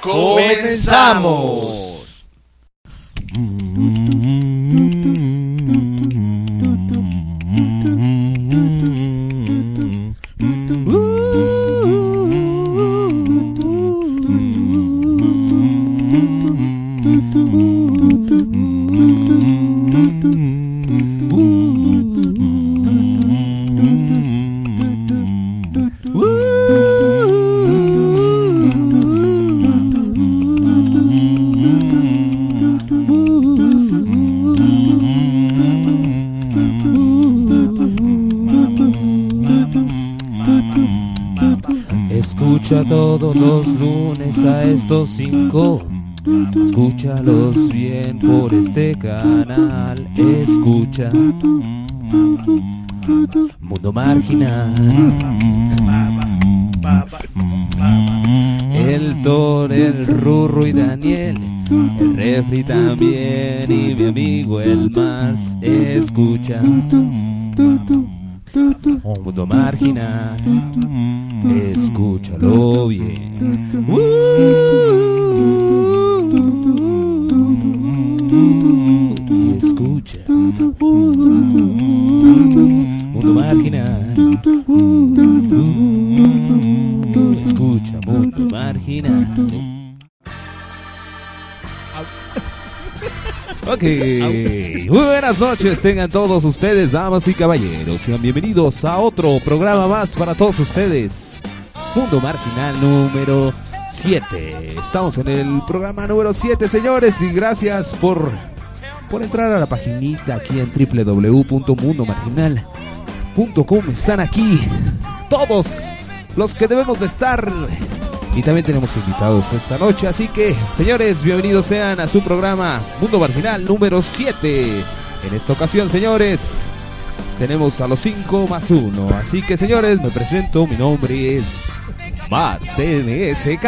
¡Comenzamos! Escúchalos bien por este canal. Escucha. Mundo Marginal. El Thor, el Rurro y Daniel. El Refri también. Y mi amigo el Mars. Escucha. Mundo Marginal. Noches tengan todos ustedes, damas y caballeros. Sean bienvenidos a otro programa más para todos ustedes. Mundo Marginal número 7. Estamos en el programa número 7, señores, y gracias por, por entrar a la paginita aquí en www.mundomarginal.com. Están aquí todos los que debemos de estar. Y también tenemos invitados esta noche, así que, señores, bienvenidos sean a su programa Mundo Marginal número 7. En esta ocasión, señores, tenemos a los 5 más 1. Así que, señores, me presento, mi nombre es Mars NSK.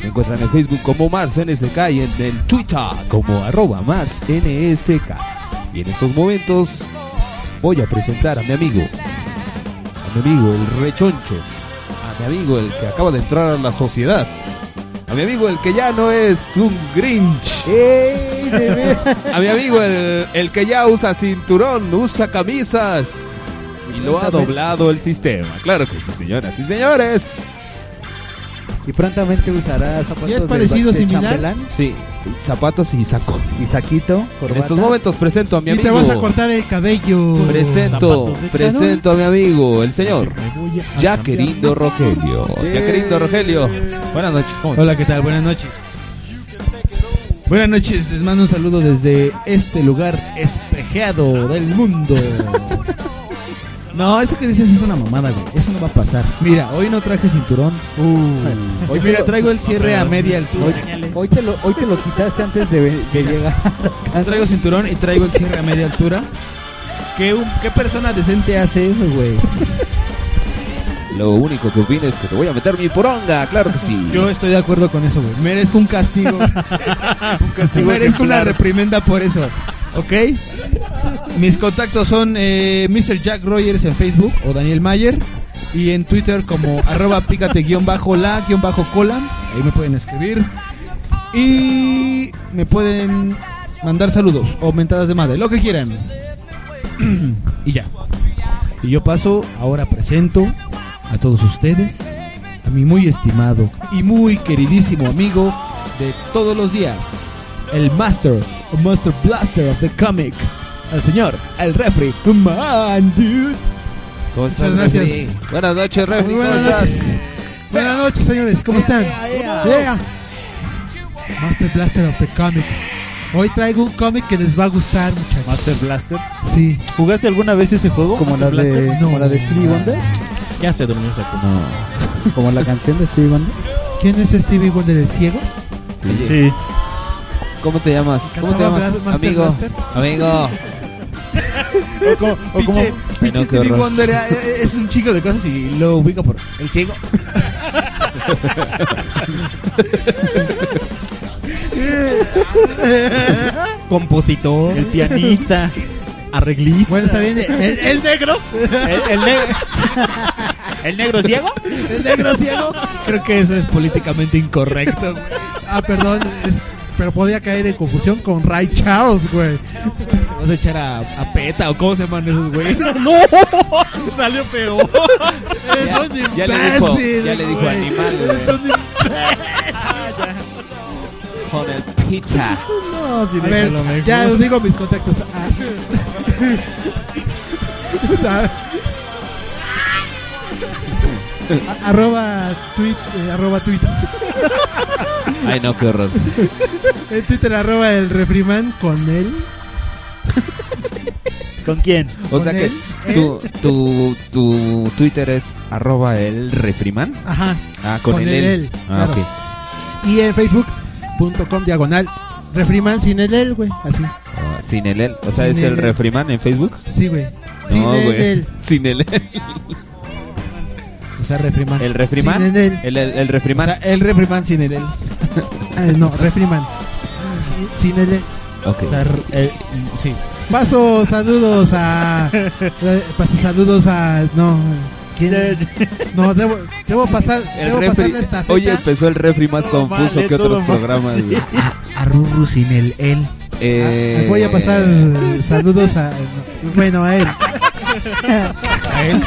Me encuentran en Facebook como Mars NSK y en el Twitter como arroba Mars NSK. Y en estos momentos voy a presentar a mi amigo, a mi amigo el rechoncho, a mi amigo el que acaba de entrar a la sociedad, a mi amigo el que ya no es un Grinch, a mi amigo el, el que ya usa cinturón, usa camisas y lo ha doblado el sistema. Claro que sí, señoras y señores. Y prontamente usará zapatos ¿Y es parecido, de similar? Sí, zapatos y saco. y saquito, En corbata. estos momentos presento a mi Y amigo. te vas a cortar el cabello. Presento, presento a mi amigo, el señor Me voy a Jaquerindo Rogelio. Jaquerindo Rogelio. Buenas noches, ¿cómo Hola, ¿qué tal? Buenas noches. Buenas noches, les mando un saludo desde este lugar espejeado del mundo. No, eso que dices es una mamada, güey. Eso no va a pasar. Mira, hoy no traje cinturón. Hoy, mira, traigo el cierre a media altura. Hoy, hoy te lo, hoy te lo quitaste antes de, de llegar. Traigo cinturón y traigo el cierre a media altura. ¿Qué, un- qué persona decente hace eso, güey? Lo único que opino es que te voy a meter mi poronga, claro que sí. Yo estoy de acuerdo con eso, güey. Merezco un castigo. un castigo Merezco una reprimenda por eso. ¿Ok? Mis contactos son eh, Mr. Jack Rogers en Facebook o Daniel Mayer. Y en Twitter como arroba pícate guion bajo la guion bajo cola. Ahí me pueden escribir. Y me pueden mandar saludos o mentadas de madre, lo que quieran. y ya. Y yo paso, ahora presento a todos ustedes, a mi muy estimado y muy queridísimo amigo de todos los días, el Master, Master Blaster of the Comic, el señor, el refri, man, dude. ¿Cómo estás, Muchas gracias. Refri? Buenas noches, Refri. Muy ¿cómo buenas estás? noches. Buenas noches, señores, ¿cómo están? Yeah. Master Blaster of the Comic. Hoy traigo un cómic que les va a gustar, muchachos. Master Blaster. Sí. ¿Jugaste alguna vez ese juego? Como la de, como la de Stevie Wonder. Ya se durmió esa cosa. Como la canción de Stevie Wonder. ¿Quién es Stevie Wonder el ciego? Sí. ¿Cómo te llamas? ¿Cómo te ¿Cantaba llamas? Amigo. Blaster? Amigo. O como, o como- no, qué Stevie. Wonder eh, eh, es un chico de cosas y lo ubico por el ciego. Compositor. el pianista, arreglista. Bueno, está bien. El, el negro. el, el negro. ¿El negro ciego? El negro ciego. Creo que eso es políticamente incorrecto. güey. Ah, perdón. es- pero podía caer en confusión con Ray Charles, güey. ¿Te ¿Vas a echar a, a PETA o cómo se llaman esos güeyes? ¡No! Salió peor. Ya, ya le dijo, ya le dijo animal, güey. El pizza. No, sí, A ver, mejor. ya os digo mis contactos. Ah. A- arroba tweet, eh, arroba Twitter. Ay, no, qué horror. En Twitter arroba el refriman con él. ¿Con quién? O sea que tu, tu, tu Twitter es arroba el refriman. Ajá. Ah, con, Con el el Ah, claro. ok. Y en facebook.com diagonal refriman sin el él, güey. Así. Ah, sin el él. O sea, Sin es el el refriman en Facebook. Sí, güey. Sin No, el. Sin el él. O sea, refriman. ¿El refriman? Sin el. El, el, el O refriman. sea, el refriman sin el él. Ah, no, refriman. Sin, sin el él. ok. O sea, eh, sí. Paso saludos a. Paso saludos a. No. ¿Quién? No, debo, debo pasar. el debo refri- estafeta. Hoy empezó el refri más Todo confuso que otros programas. Sí. A Ruru sin el él. Eh, Voy a pasar saludos a. Bueno, a él. A él.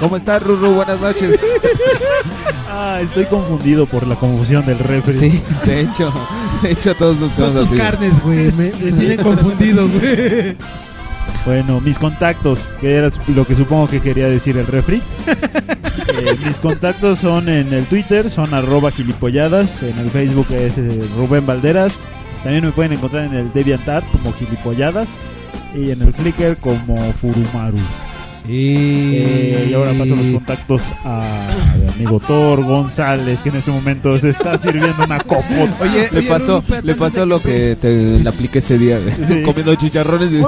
¿Cómo estás, Ruru? Buenas noches. Ah, estoy confundido por la confusión del refri. Sí, de hecho, de hecho todos nos Son tus así. carnes, güey. Me, me tienen confundido, güey. Bueno, mis contactos, que era lo que supongo que quería decir el refri. Eh, mis contactos son en el Twitter, son arroba gilipolladas, en el Facebook es eh, Rubén Valderas, también me pueden encontrar en el DeviantArt como gilipolladas y en el Flickr como Furumaru. Eh, y ahora paso los contactos a mi amigo Thor González, que en este momento se está sirviendo una copota. Oye, Le oye, pasó, le pasó lo que te le apliqué ese día, güey. Sí. comiendo chicharrones. y-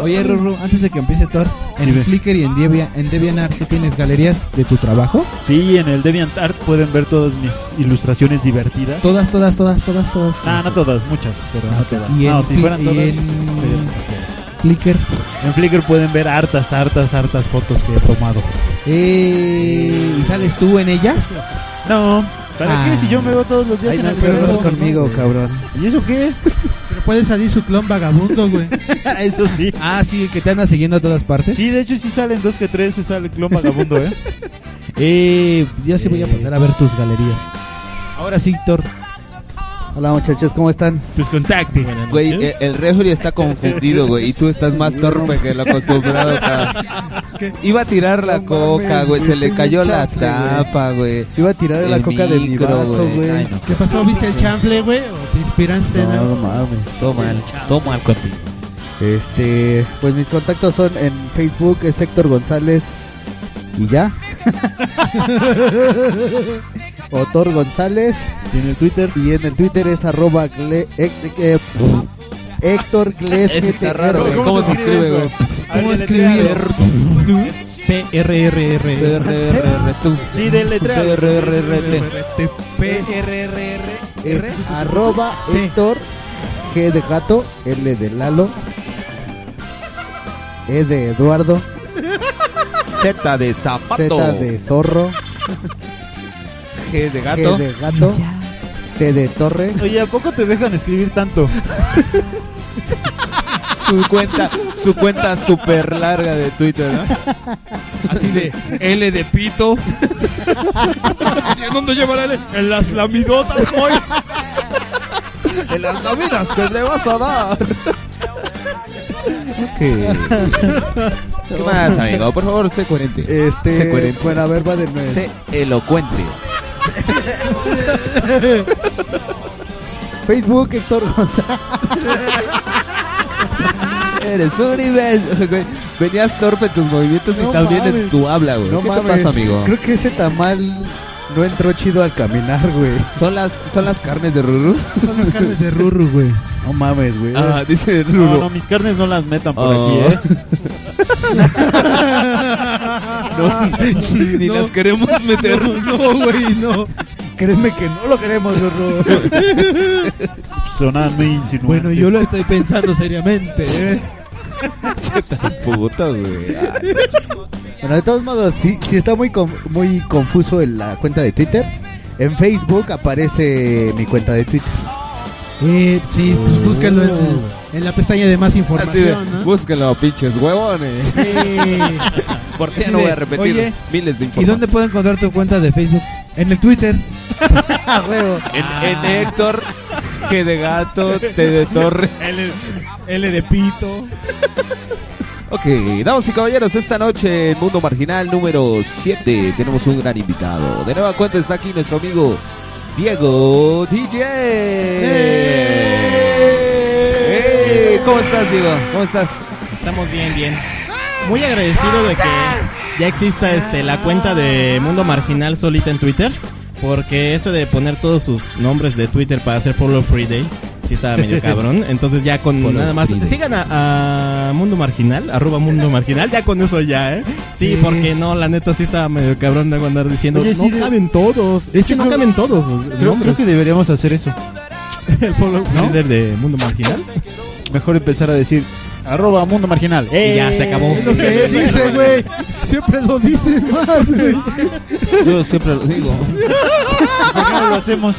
Oye, Ruru, antes de que empiece Thor, en Dime. Flickr y en, Debian, en DeviantArt ¿tú tienes galerías de tu trabajo? Sí, en el DeviantArt pueden ver todas mis ilustraciones divertidas. Todas, todas, todas, todas, todas. Ah, no todas, muchas, pero no todas. Y en, no, si fueran y todas. en. Flickr. En Flickr pueden ver hartas, hartas, hartas fotos que he tomado. Eh, ¿Y sales tú en ellas? No, ¿para Ah. qué? Si yo me veo todos los días Ay, en no, el pero no conmigo, cabrón. ¿Y eso qué? Pero puede salir su clon vagabundo, güey. eso sí. ah, sí, que te anda siguiendo a todas partes. Sí, de hecho sí salen dos que tres, se sale el clon vagabundo, ¿eh? Eh, yo sí voy a pasar a ver tus galerías. Ahora sí, Thor, Hola muchachos, ¿cómo están? tus contactos. Güey, eh, el refri está confundido, güey. Y tú estás más torpe que lo acostumbrado. cabrón. Iba a tirar la No coca, güey. Se le cayó la tapa, güey. Iba a tirar la El coca de mi güey. ¿Qué pasó? ¿Viste el chample, güey? ¿O te inspiraste No, no mames. Todo mal, todo mal contigo. Este, pues mis contactos son en Facebook es Héctor González y ya. o Thor González Y en el Twitter. y en el Twitter es arroba gle- eh, Héctor Gles está raro, güey. ¿Cómo se escribe, güey? ¿Cómo escribir? PRRR, tú. Sí, del letrero. PRRR. P-R-R-R. Es arroba. Héctor G de gato, L de Lalo, E de Eduardo, Z de zapato. Z de zorro, G de G gato. de gato, T de torre, Oye, ¿a poco te dejan escribir tanto? Su cuenta, su cuenta super larga de Twitter, ¿no? Así de L de pito. ¿Y en dónde lleva la L? En las lamidotas, joy. de las novinas que le vas a dar. ¿Qué más, amigo? Por favor, sé coherente. Sé Este, coherente. bueno, a ver, va de nuevo. Sé elocuente. Facebook, Héctor González. Eres un güey. Venías torpe en tus movimientos No y también en mames. tu habla, güey. No ¿Qué mames, te pasa, amigo? Creo que ese tamal no entró chido al caminar, güey. ¿Son las, son las carnes de Ruru? Son las carnes de Ruru, güey. No mames, güey. Ah, dice No, Ruru. no, mis carnes no las metan por Oh. aquí, ¿eh? No, ni No. las queremos meter. No, güey, no. Créeme que no lo queremos, Ruru. Sonan muy insinuantes. Bueno, yo lo estoy pensando seriamente, ¿eh? Puto, güey. Bueno, de todos modos, sí, sí está muy, con- muy confuso en la cuenta de Twitter. En Facebook aparece mi cuenta de Twitter. Eh, sí, pues búsquenlo en, en la pestaña de más información, ¿no? Búsquenlo, pinches huevones. Sí. Porque ya no de, voy a repetir oye, miles de ¿Y dónde puedo encontrar tu cuenta de Facebook? En el Twitter. ¡Ah, huevo! En, en Héctor, G de gato, T de torre. L, L de pito. Ok, damas y caballeros, esta noche en Mundo Marginal número 7 tenemos un gran invitado. De nueva cuenta está aquí nuestro amigo Diego DJ. ¡Eh! ¿Cómo estás, Diego? ¿Cómo estás? Estamos bien, bien. Muy agradecido de que ya exista este la cuenta de Mundo Marginal solita en Twitter. Porque eso de poner todos sus nombres de Twitter para hacer Follow Free Day, sí estaba medio cabrón. Entonces ya con Follow nada más... Sigan a, a Mundo Marginal, arroba Mundo Marginal, ya con eso ya, ¿eh? Sí, Sí. porque no, la neta sí estaba medio cabrón de andar diciendo, Oye, no sí, de- caben todos. Es que no creo- caben todos los Creo, que deberíamos hacer eso. El Follow Free Day de Mundo Marginal. Mejor empezar a decir arroba mundo marginal. Y ya, se acabó. Es lo que él dice, güey. Siempre lo dice más, güey. Yo siempre lo digo. ¿Por qué no lo hacemos?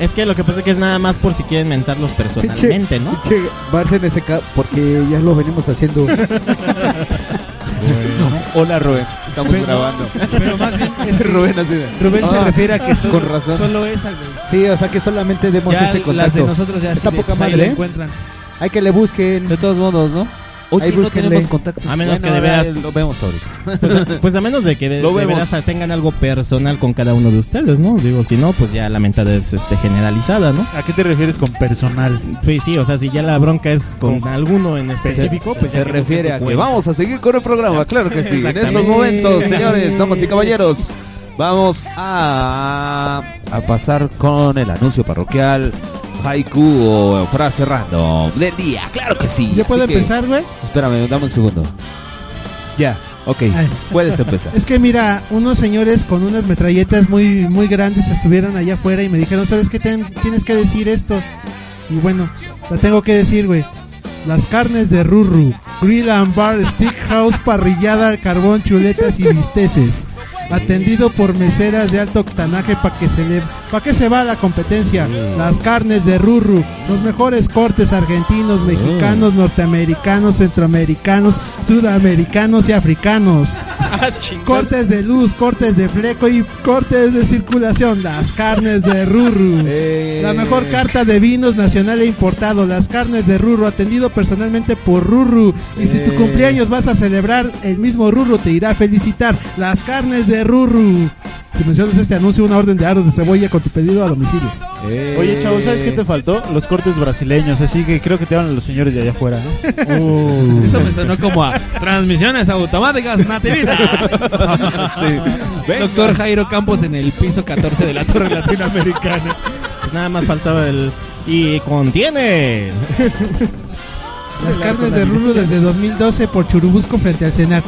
Es que lo que pasa es que es nada más por si quieren mentarlos personalmente, ¿no? Pinche Barça en ese ca- porque ya lo venimos haciendo. Hola, Rubén. Estamos Pero- grabando. Pero más bien es Rubén así de- Rubén se Ah, refiere a que con solo, razón. solo esa, güey. Sí, o sea que solamente demos Ya ese las contacto. de nosotros ya Está le- poca pues ahí madre, lo ¿eh? encuentran. Hay que le busquen. De todos modos, ¿no? Oye, Ahí no búsquenle. tenemos contactos. A menos que de ahora veras- Lo vemos ahorita. Pues, pues a menos de que de, Lo de vemos. veras tengan algo personal con cada uno de ustedes, ¿no? Digo, si no, pues ya la mentada es este, generalizada, ¿no? ¿A qué te refieres con personal? Pues sí, o sea, si ya la bronca es con alguno en específico, pues se ya que busquen refiere su a que cuenta. vamos a seguir con el programa, claro que sí. En estos Exactamente. momentos, señores, damas y caballeros, vamos a, a pasar con el anuncio parroquial, haiku o frase random del día, claro que sí. ¿Ya puedo Así que- empezar, güey? espérame, dame un segundo. Ya, ok, Ay. puedes empezar. Es que mira, unos señores con unas metralletas muy muy grandes estuvieron allá afuera y me dijeron, ¿sabes qué? Ten- tienes que decir esto. Y bueno, la tengo que decir, güey. Las carnes de Ruru, Grill and Bar, Stick House, parrillada al carbón, chuletas y bisteces. Atendido por meseras de alto octanaje para que se le, para que se va la competencia. Las carnes de Ruru, los mejores cortes argentinos, mexicanos, norteamericanos, centroamericanos, sudamericanos y africanos. Cortes de luz, cortes de fleco y cortes de circulación. Las carnes de Ruru. Eh, La mejor carta de vinos nacional e importado. Las carnes de Ruru, atendido personalmente por Ruru. Y si tu Eh. cumpleaños vas a celebrar, el mismo Ruru te irá a felicitar. Las carnes de Ruru. Si mencionas este anuncio, una orden de aros de cebolla con tu pedido a domicilio. eh, Oye, chavo, ¿sabes qué te faltó? Los cortes brasileños, así que creo que te hablan los señores de allá afuera. ¿eh? Eso me sonó como a transmisiones automáticas natividad. Doctor Jairo Campos en el piso 14 de la Torre Latinoamericana. Pues nada más faltaba el... Y contiene... Las carnes de Ruru desde 2012 por Churubusco frente al Cenar.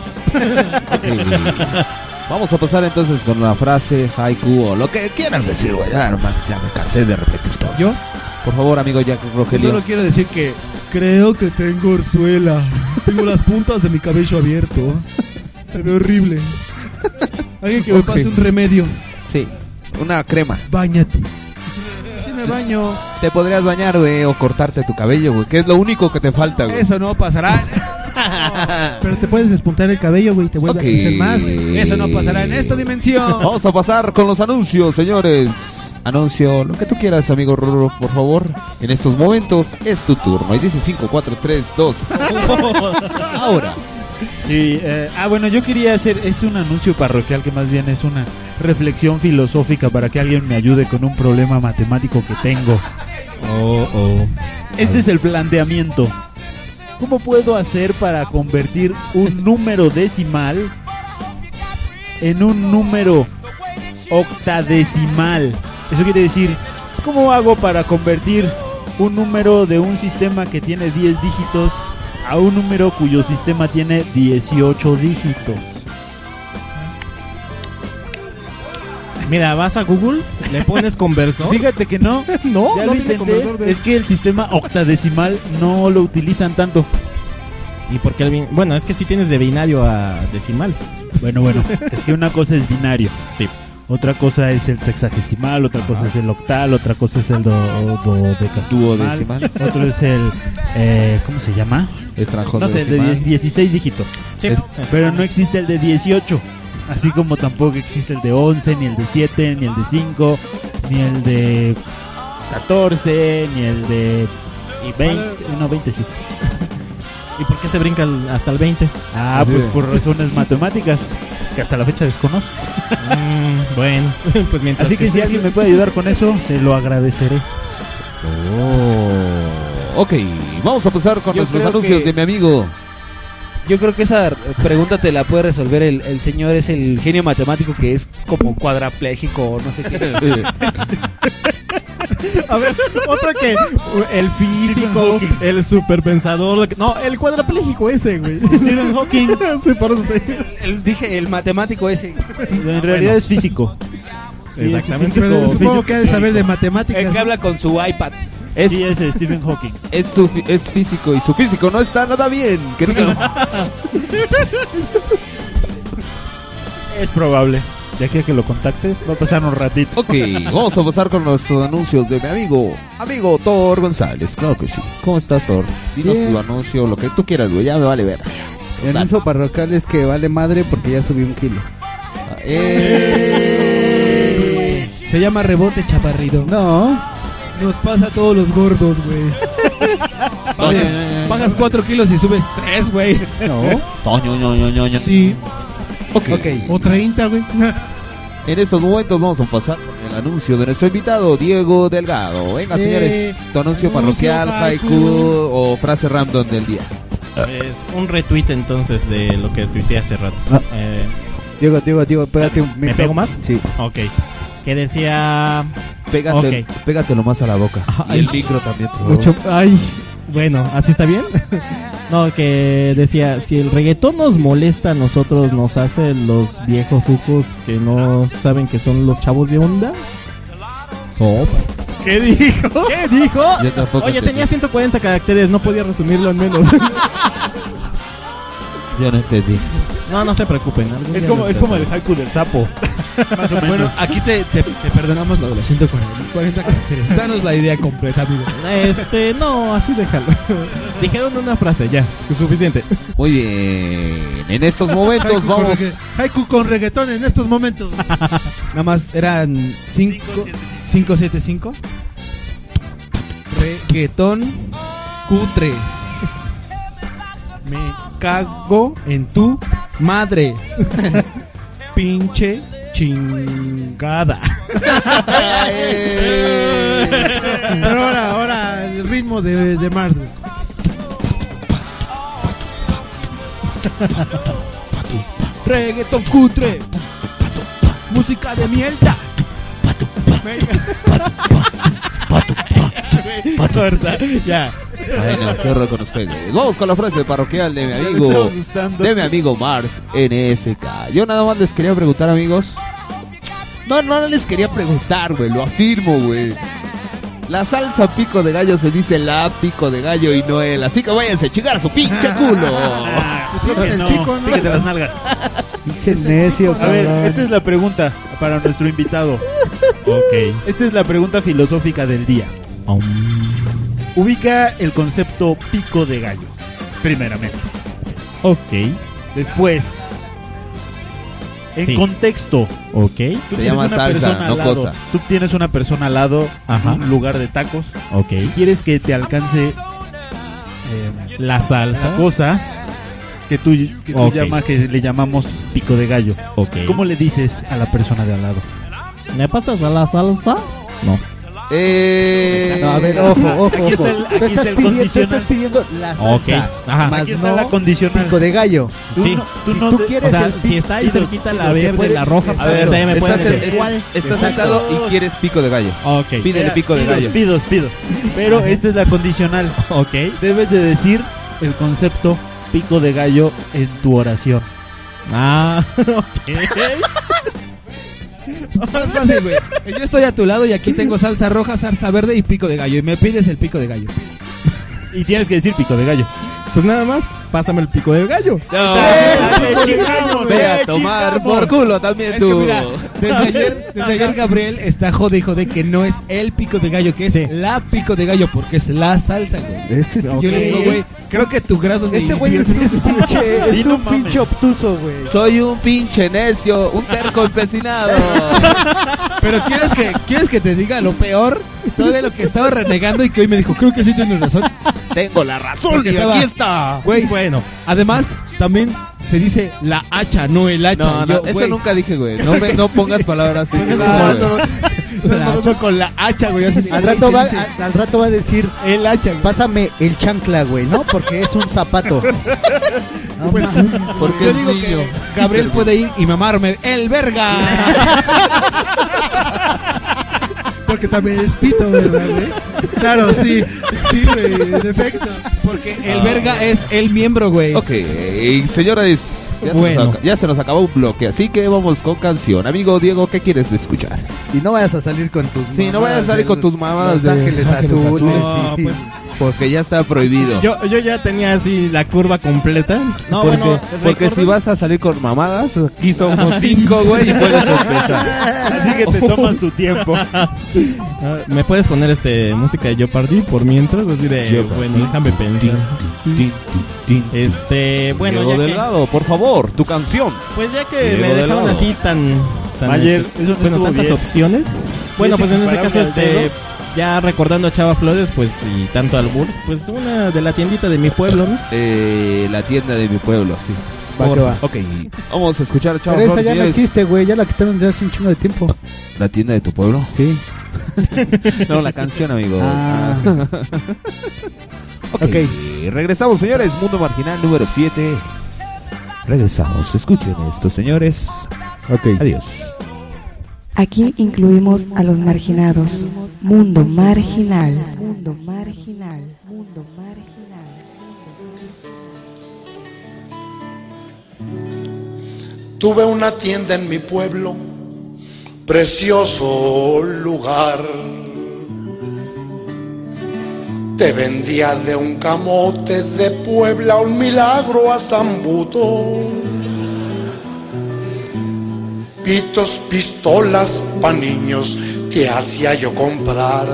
Vamos a pasar entonces con la frase haiku o lo que quieras decir, güey. Ya, no mames, ya me cansé de repetir todo. ¿Yo? Por favor, amigo Jack Rogelio. Solo quiero decir que creo que tengo orzuela. Tengo las puntas de mi cabello abierto. Se ve horrible. Alguien que me pase un remedio. Sí, una crema. Báñate. Sí me baño. Te podrías bañar, güey, o cortarte tu cabello, güey, que es lo único que te falta, güey. Eso no pasará. Pero te puedes despuntar el cabello, güey, te vuelve a crecer más. Eso no pasará en esta dimensión. Vamos a pasar con los anuncios, señores. Anuncio, lo que tú quieras, amigo Roro, por favor. En estos momentos es tu turno. Y dice 5, 4, 3, 2. Ahora. Sí, eh, ah, bueno, yo quería hacer, es un anuncio parroquial que más bien es una reflexión filosófica para que alguien me ayude con un problema matemático que tengo. Oh, oh. Este es el planteamiento. ¿Cómo puedo hacer para convertir un número decimal en un número octadecimal? Eso quiere decir, ¿cómo hago para convertir un número de un sistema que tiene 10 dígitos a un número cuyo sistema tiene 18 dígitos? Mira, vas a Google, le pones conversor. Fíjate que no. no, Ya no lo tiene intenté, conversor de Es que el sistema octadecimal no lo utilizan tanto. ¿Y por qué el bin- Bueno, es que si tienes de binario a decimal. Bueno, bueno, es que una cosa es binario. Sí. Otra cosa es el sexagesimal, otra cosa es el octal, otra cosa es el do, do- decadecimal. Otro es el. eh, ¿Cómo se llama? No sé, el de decimal. 10 16 dígitos. Sí. Es- pero no existe el de 18. Así como tampoco existe el de 11, ni el de 7, ni el de 5, ni el de 14, ni el de y 20. No, 20 sí. ¿Y por qué se brinca el- hasta el 20? Ah, pues por razones matemáticas que hasta la fecha desconozco. Mm, bueno, pues mientras Así que si sí- alguien me puede ayudar con eso, se lo agradeceré. Oh. Ok, vamos a pasar con Yo nuestros anuncios que- de mi amigo. Yo creo que esa pregunta te la puede resolver el, el señor, es el genio matemático que es como cuadrapléjico, no sé qué. A ver, otro que el físico, el superpensador, no, el cuadrapléjico ese, güey. Stephen Hawking. Sí, por eso te- El- dije, el matemático ese. En realidad es físico. Sí, es un Exactamente. físico- Pero supongo físico que ha de saber de El matemáticas. que habla con su iPad. Es, Sí, es Stephen Hawking. es, su es físico y su físico no está nada bien. querido. Es probable. De aquí a que lo contacte, va a pasar un ratito. ok, vamos a pasar con los anuncios de mi amigo, amigo Thor González. Claro que sí. ¿Cómo estás, Thor? Dinos Bien. tu anuncio, lo que tú quieras, güey. Ya me vale ver. El anuncio parroquial es que vale madre porque ya subí un kilo. Eh, Se llama rebote chaparrido. No, Nos pasa a todos los gordos, güey. Pagas, pagas 4 kilos y subes 3, güey. no. Sí. Ok. O 30, güey. En estos momentos vamos a pasar con el anuncio de nuestro invitado, Diego Delgado. Venga, Eh, señores, tu anuncio anuncio parroquial, haiku haiku. o frase random del día. Es un retweet entonces de lo que tuiteé hace rato. Ah. Eh, Diego, Diego, Diego, pégate un ¿Me pego más? Sí. ok. Que decía. Pégate, Ok. Pégatelo más a la boca. y el micro también. por favor. Mucho. Ay. Bueno, ¿así está bien? no, que decía: si el reggaetón nos molesta a nosotros, nos hace los viejos rucos que no saben que son los chavos de onda. Sopas. ¿Qué dijo? ¿Qué dijo? Yo tampoco Oye, tenía qué- 140 caracteres, no podía resumirlo en menos. Yo no entendí. No, no se preocupen. Es como, es como el haiku del sapo. Más o menos. Bueno, aquí te, te, te perdonamos lo de los 140 40 caracteres. Danos la idea completa, amigo. Este, no, así déjalo. Dijeron una frase, ya, es suficiente. Muy bien. En estos momentos Haiku con vamos. regga- Haiku con reggaetón en estos momentos. Nada más eran 5 575. Reggaetón cutre. Me cago en tu madre. Pinche chingada. Pero ahora, ahora el ritmo de, de Mars, güey. Reggaetón cutre. Música de mierda. Corta, ya. Ay, no, qué horror con ustedes. Vamos con la frase parroquial de mi amigo. De mi amigo Mars NSK. Yo nada más les quería preguntar, amigos. No, no les quería preguntar, güey. Lo afirmo, güey. La salsa pico de gallo se dice la pico de gallo y no él. Así que váyanse a chingar a su pinche culo. Que el no, pico, ¿no? fíjate las nalgas. Pinche necio, A ver, esta es la pregunta para nuestro invitado. Ok. Esta es la pregunta filosófica del día. Ubica el concepto pico de gallo. Primeramente. Ok, Después, en Sí. contexto. ok, Tú Se tienes llama una salsa, persona no al lado. cosa. Tú tienes una persona al lado Ajá. en un lugar de tacos ok. y quieres que te alcance eh, La la salsa. cosa que tú, que tú Ok. llamas, que le llamamos pico de gallo. Ok. ¿Cómo le dices a la persona de al lado? ¿Me pasas a la salsa? No. Eh, No, a ver, ojo, ojo, Aquí ojo. está el- aquí Tú está estás, el pidiendo, tú condicional. estás pidiendo la Ok. salsa. Ajá. Más Aquí está no la condicional. pico de gallo. Tú Sí. no, tú Si no tú de- quieres O sea, el si está ahí cerquita la verde, puede- la roja, A pues ver, también me pueden decir cuál. estás sentado y quieres pico de gallo. Ok. Pídele Mira, pico de pidos, gallo. Pidos, pidos. Pero esta es la condicional. Ok. Debes de decir el concepto pico de gallo en tu oración. Ah, ok. Más fácil, güey. Yo estoy a tu lado y aquí tengo salsa roja, salsa verde y pico de gallo. Y me pides el pico de gallo. Y tienes que decir pico de gallo. Pues nada más, pásame el pico de gallo. ¡Dale, chingamos, Ve a tomar por culo también Es que tú. mira, desde ayer, desde ayer Gabriel está jode y jode que no es el pico de gallo, que es la pico de gallo, porque es la salsa, güey. Este, Yo le digo, güey, creo que tu grado de este güey es un pinche, es Sí, no un mames. pinche obtuso, güey. Soy un pinche necio, un terco empecinado. Pero quieres que, quieres que te diga lo peor, todavía lo que estaba renegando y que hoy me dijo, creo que sí tienes razón. Tengo la razón Y estaba- aquí está. Güey, Bueno, Además, también se dice la hacha, no el hacha. No, no, Yo, eso güey, nunca dije, güey. No, me- no pongas palabras así. Pues eso No, con la hacha, güey. así, Al rato, va, dice al, al rato va a decir, el hacha, güey. pásame el chancla, güey, ¿no? Porque es un zapato. No Pues. Porque yo es digo niño. que Gabriel puede ir y mamarme el verga. Porque también es pito, ¿verdad, güey? Claro, sí. Sí, güey, en efecto. Porque el verga es el miembro, güey. Ok, señores, ya, Bueno. se nos, ac- ya se nos acabó un bloque, así que vamos con canción. Amigo Diego, ¿qué quieres escuchar? Y no vayas a salir con tus Sí, no vayas a salir con tus mamadas Los de Ángeles Ángeles Azules. No, sí. pues, Porque ya está prohibido. yo, yo ya tenía así la curva completa. No, porque bueno, porque si vas a salir con mamadas, aquí somos cinco, güey, y puedes empezar. Así que te tomas tu tiempo. Ah, ¿Me puedes poner este música de Jeopardy por mientras? Así de, Jeopardy. bueno, déjame pensar. Este, bueno, Diego ya que, Delgado, por favor, tu canción. pues ya que Diego me dejaron Delgado. así tan, tan Mayer, este, bueno, tantas bien. opciones. bueno, es pues en este caso este dedo. Ya recordando a Chava Flores, pues y tanto al Bur, pues una de la tiendita de mi pueblo, ¿no? Eh, la tienda de mi pueblo, sí. Va que va. Ok, vamos a escuchar a Chava Pero esa Flores, ya no existe, güey. Ya la quitaron desde hace un chingo de tiempo. ¿La tienda de tu pueblo? Sí. No, la canción, amigo. Ah. ok, Ok. regresamos, señores. Mundo Marginal número 7. Regresamos. Escuchen esto, señores. Ok. Adiós. Aquí incluimos a los marginados. Mundo marginal. Mundo marginal. Mundo marginal. Tuve una tienda en mi pueblo, precioso lugar. Te vendía de un camote de Puebla un milagro a Zambuto. Pistolas pa' niños te hacía yo comprar.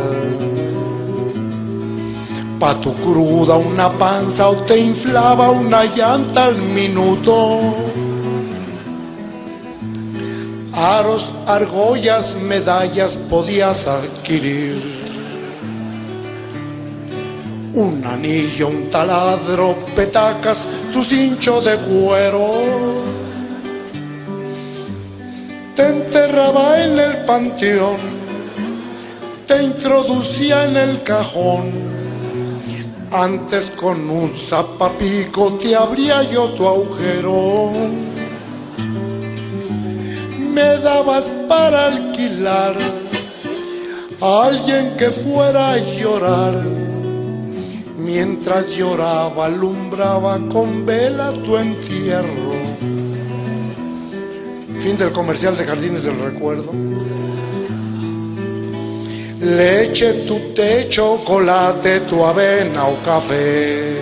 Pa' tu cruda una panza o te inflaba una llanta al minuto aros, argollas, medallas podías adquirir. Un anillo, un taladro, petacas, tu cincho de cuero. Te enterraba en el panteón, te introducía en el cajón. Antes con un zapapico te abría yo tu agujero me dabas para alquilar a alguien que fuera a llorar. Mientras lloraba, alumbraba con vela tu entierro. Fin del comercial de Jardines del Recuerdo. Leche, tu té, chocolate, tu avena o café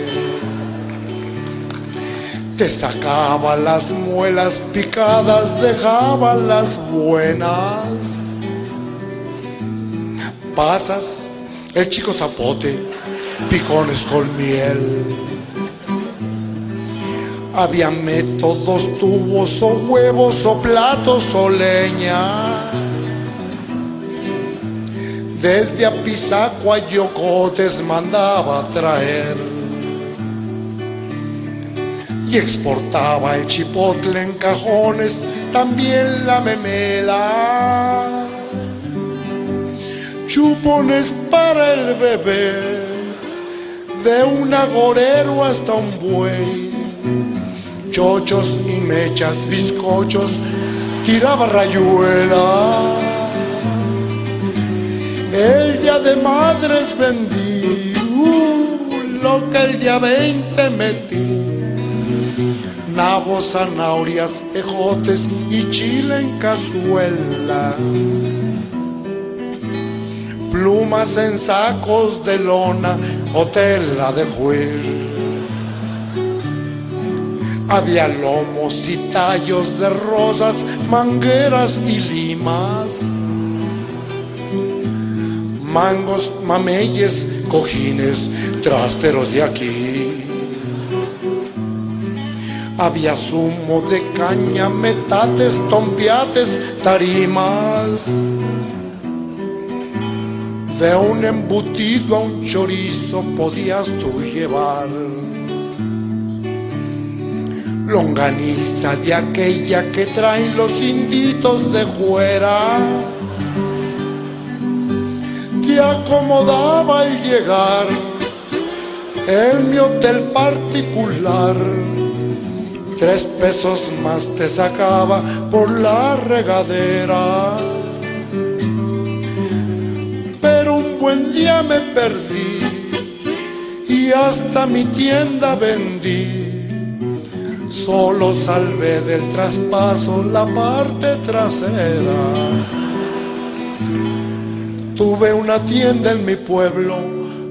te sacaba las muelas picadas, dejaba las buenas. Pasas el chico zapote, picones con miel. Había métodos, tubos o huevos o platos o leña. Desde Apizaco a Yocotes mandaba traer y exportaba el chipotle en cajones, también la memela. Chupones para el bebé, de un agorero hasta un buey, chochos y mechas, bizcochos, tiraba rayuela. El día de madres vendí, uh, lo que el día 20 metí nabos, zanahorias, ejotes y chile en cazuela. Plumas en sacos de lona o tela de juez. Había lomos y tallos de rosas, mangueras y limas. Mangos, mameyes, cojines, trasteros de aquí. Había zumo de caña, metates, tompiates, tarimas. De un embutido a un chorizo podías tú llevar. Longaniza de aquella que traen los inditos de fuera. Te acomodaba al llegar en mi hotel particular tres pesos más te sacaba por la regadera. Pero un buen día me perdí y hasta mi tienda vendí. Solo salvé del traspaso la parte trasera. Tuve una tienda en mi pueblo,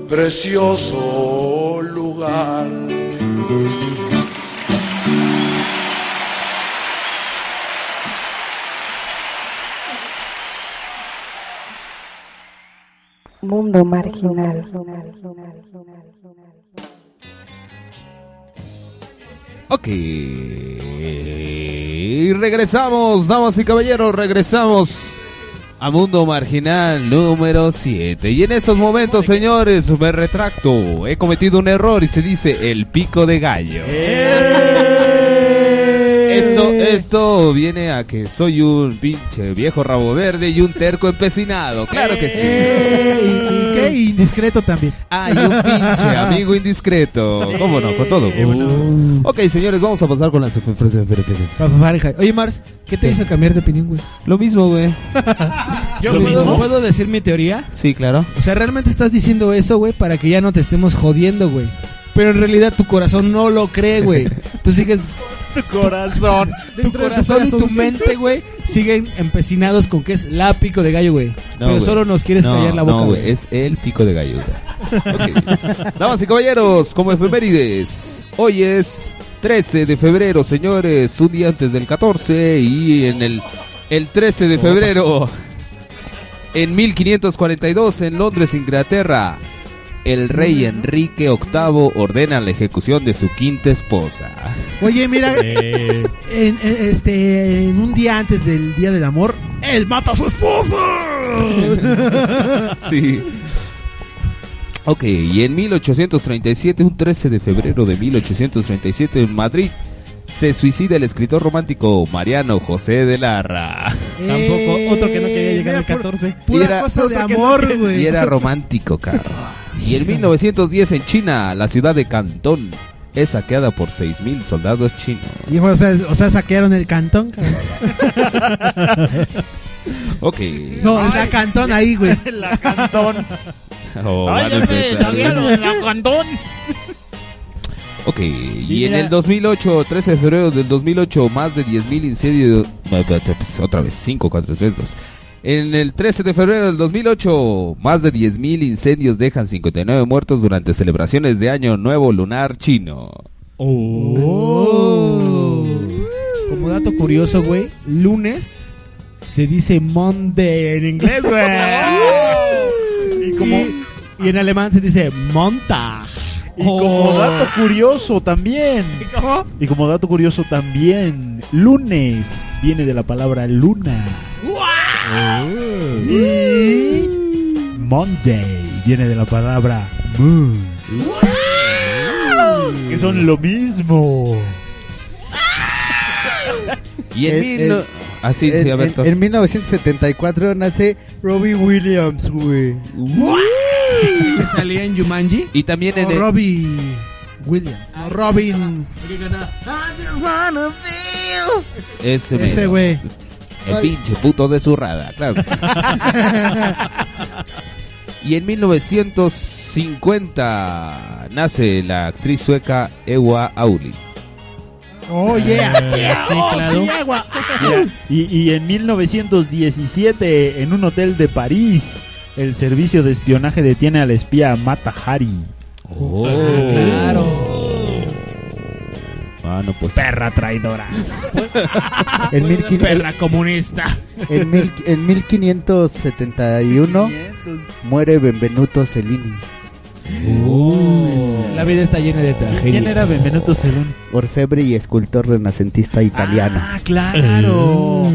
precioso lugar. Mundo marginal. Ok. Regresamos, damas y caballeros, regresamos a Mundo Marginal número 7. Y en estos momentos, señores, me retracto. He cometido un error y se dice el pico de gallo. Esto, esto viene a que soy un pinche viejo rabo verde y un terco empecinado. Claro que sí. ¿Y, y qué? Indiscreto también. Ah, y un pinche amigo indiscreto. ¿Cómo no? Con todo gusto. Ok, señores, vamos a pasar con las... Oye, Mars, ¿qué te hizo cambiar de opinión, güey? Lo mismo, güey. ¿Yo ¿Lo puedo, mismo? puedo decir mi teoría? Sí, claro. O sea, realmente estás diciendo eso, güey, para que ya no te estemos jodiendo, güey. Pero en realidad tu corazón no lo cree, güey. Tú sigues... Tu corazón. Tu corazón y tu mente, güey, siguen empecinados con que es la pico de gallo, güey. No, Pero solo nos quieres No, callar la no, boca, güey. Es el pico de gallo. güey. Ok. Damas y caballeros, como efemérides, hoy es 13 de febrero, señores, un día antes del 14 y en el, el 13 de febrero, en 1542, en Londres, Inglaterra, el rey Enrique VIII ordena la ejecución de su quinta esposa. Oye, mira, Eh. en, en- este, en un día antes del Día del Amor, él mata a su esposa. Sí. Ok, y en 1837, un 13 de febrero de 1837 en Madrid, se suicida el escritor romántico Mariano José de Larra. Tampoco, otro que no quería llegar al mira, pura- 14. Pura Y era- cosa de amor, güey. Y era romántico, caro. Y en 1910 en China, la ciudad de Cantón es saqueada por 6.000 soldados chinos. Y, o, sea, o sea, saquearon el cantón. Ok. No, es la cantón ahí, güey. La cantón. Oh, van a empezar. cantón. Ok, y Sí, en mira. el 2008, 13 de febrero del 2008, más de 10.000 incendios... pues, Otra vez, 5, 4, 3, 2. En el 13 de febrero del 2008, más de 10.000 incendios dejan 59 muertos durante celebraciones de Año Nuevo Lunar Chino. Oh. Como dato curioso, güey, lunes se dice Monday en inglés, güey. y, como, y en alemán se dice Montag. Y como dato curioso también. ¿Cómo? Y como dato curioso también, lunes viene de la palabra luna. Y Monday viene de la palabra moon. Que son lo mismo. Y en El- mil... el- no- Ah, sí, en, sí, a ver, en- en 1974 nace Robbie Williams, güey. Que salía en Jumanji. Y también en No, el... Robbie Williams. No, Robin. Ese, Ese güey. El pinche puto de zurrada, claro. que sí. y en 1950 nace la actriz sueca Ewa Auli. Oh, yeah. yeah. sí, oh, claro. y en 1917, en un hotel de París, el servicio de espionaje detiene al espía Mata Hari. Oh. Claro. Ah, no, pues. Perra traidora. En, mil quin- Perra comunista. en, mil- en 1571 muere Benvenuto Cellini, La vida está llena de tragedias. ¿Quién era Benvenuto Cellini? orfebre y escultor renacentista italiano. Ah, claro.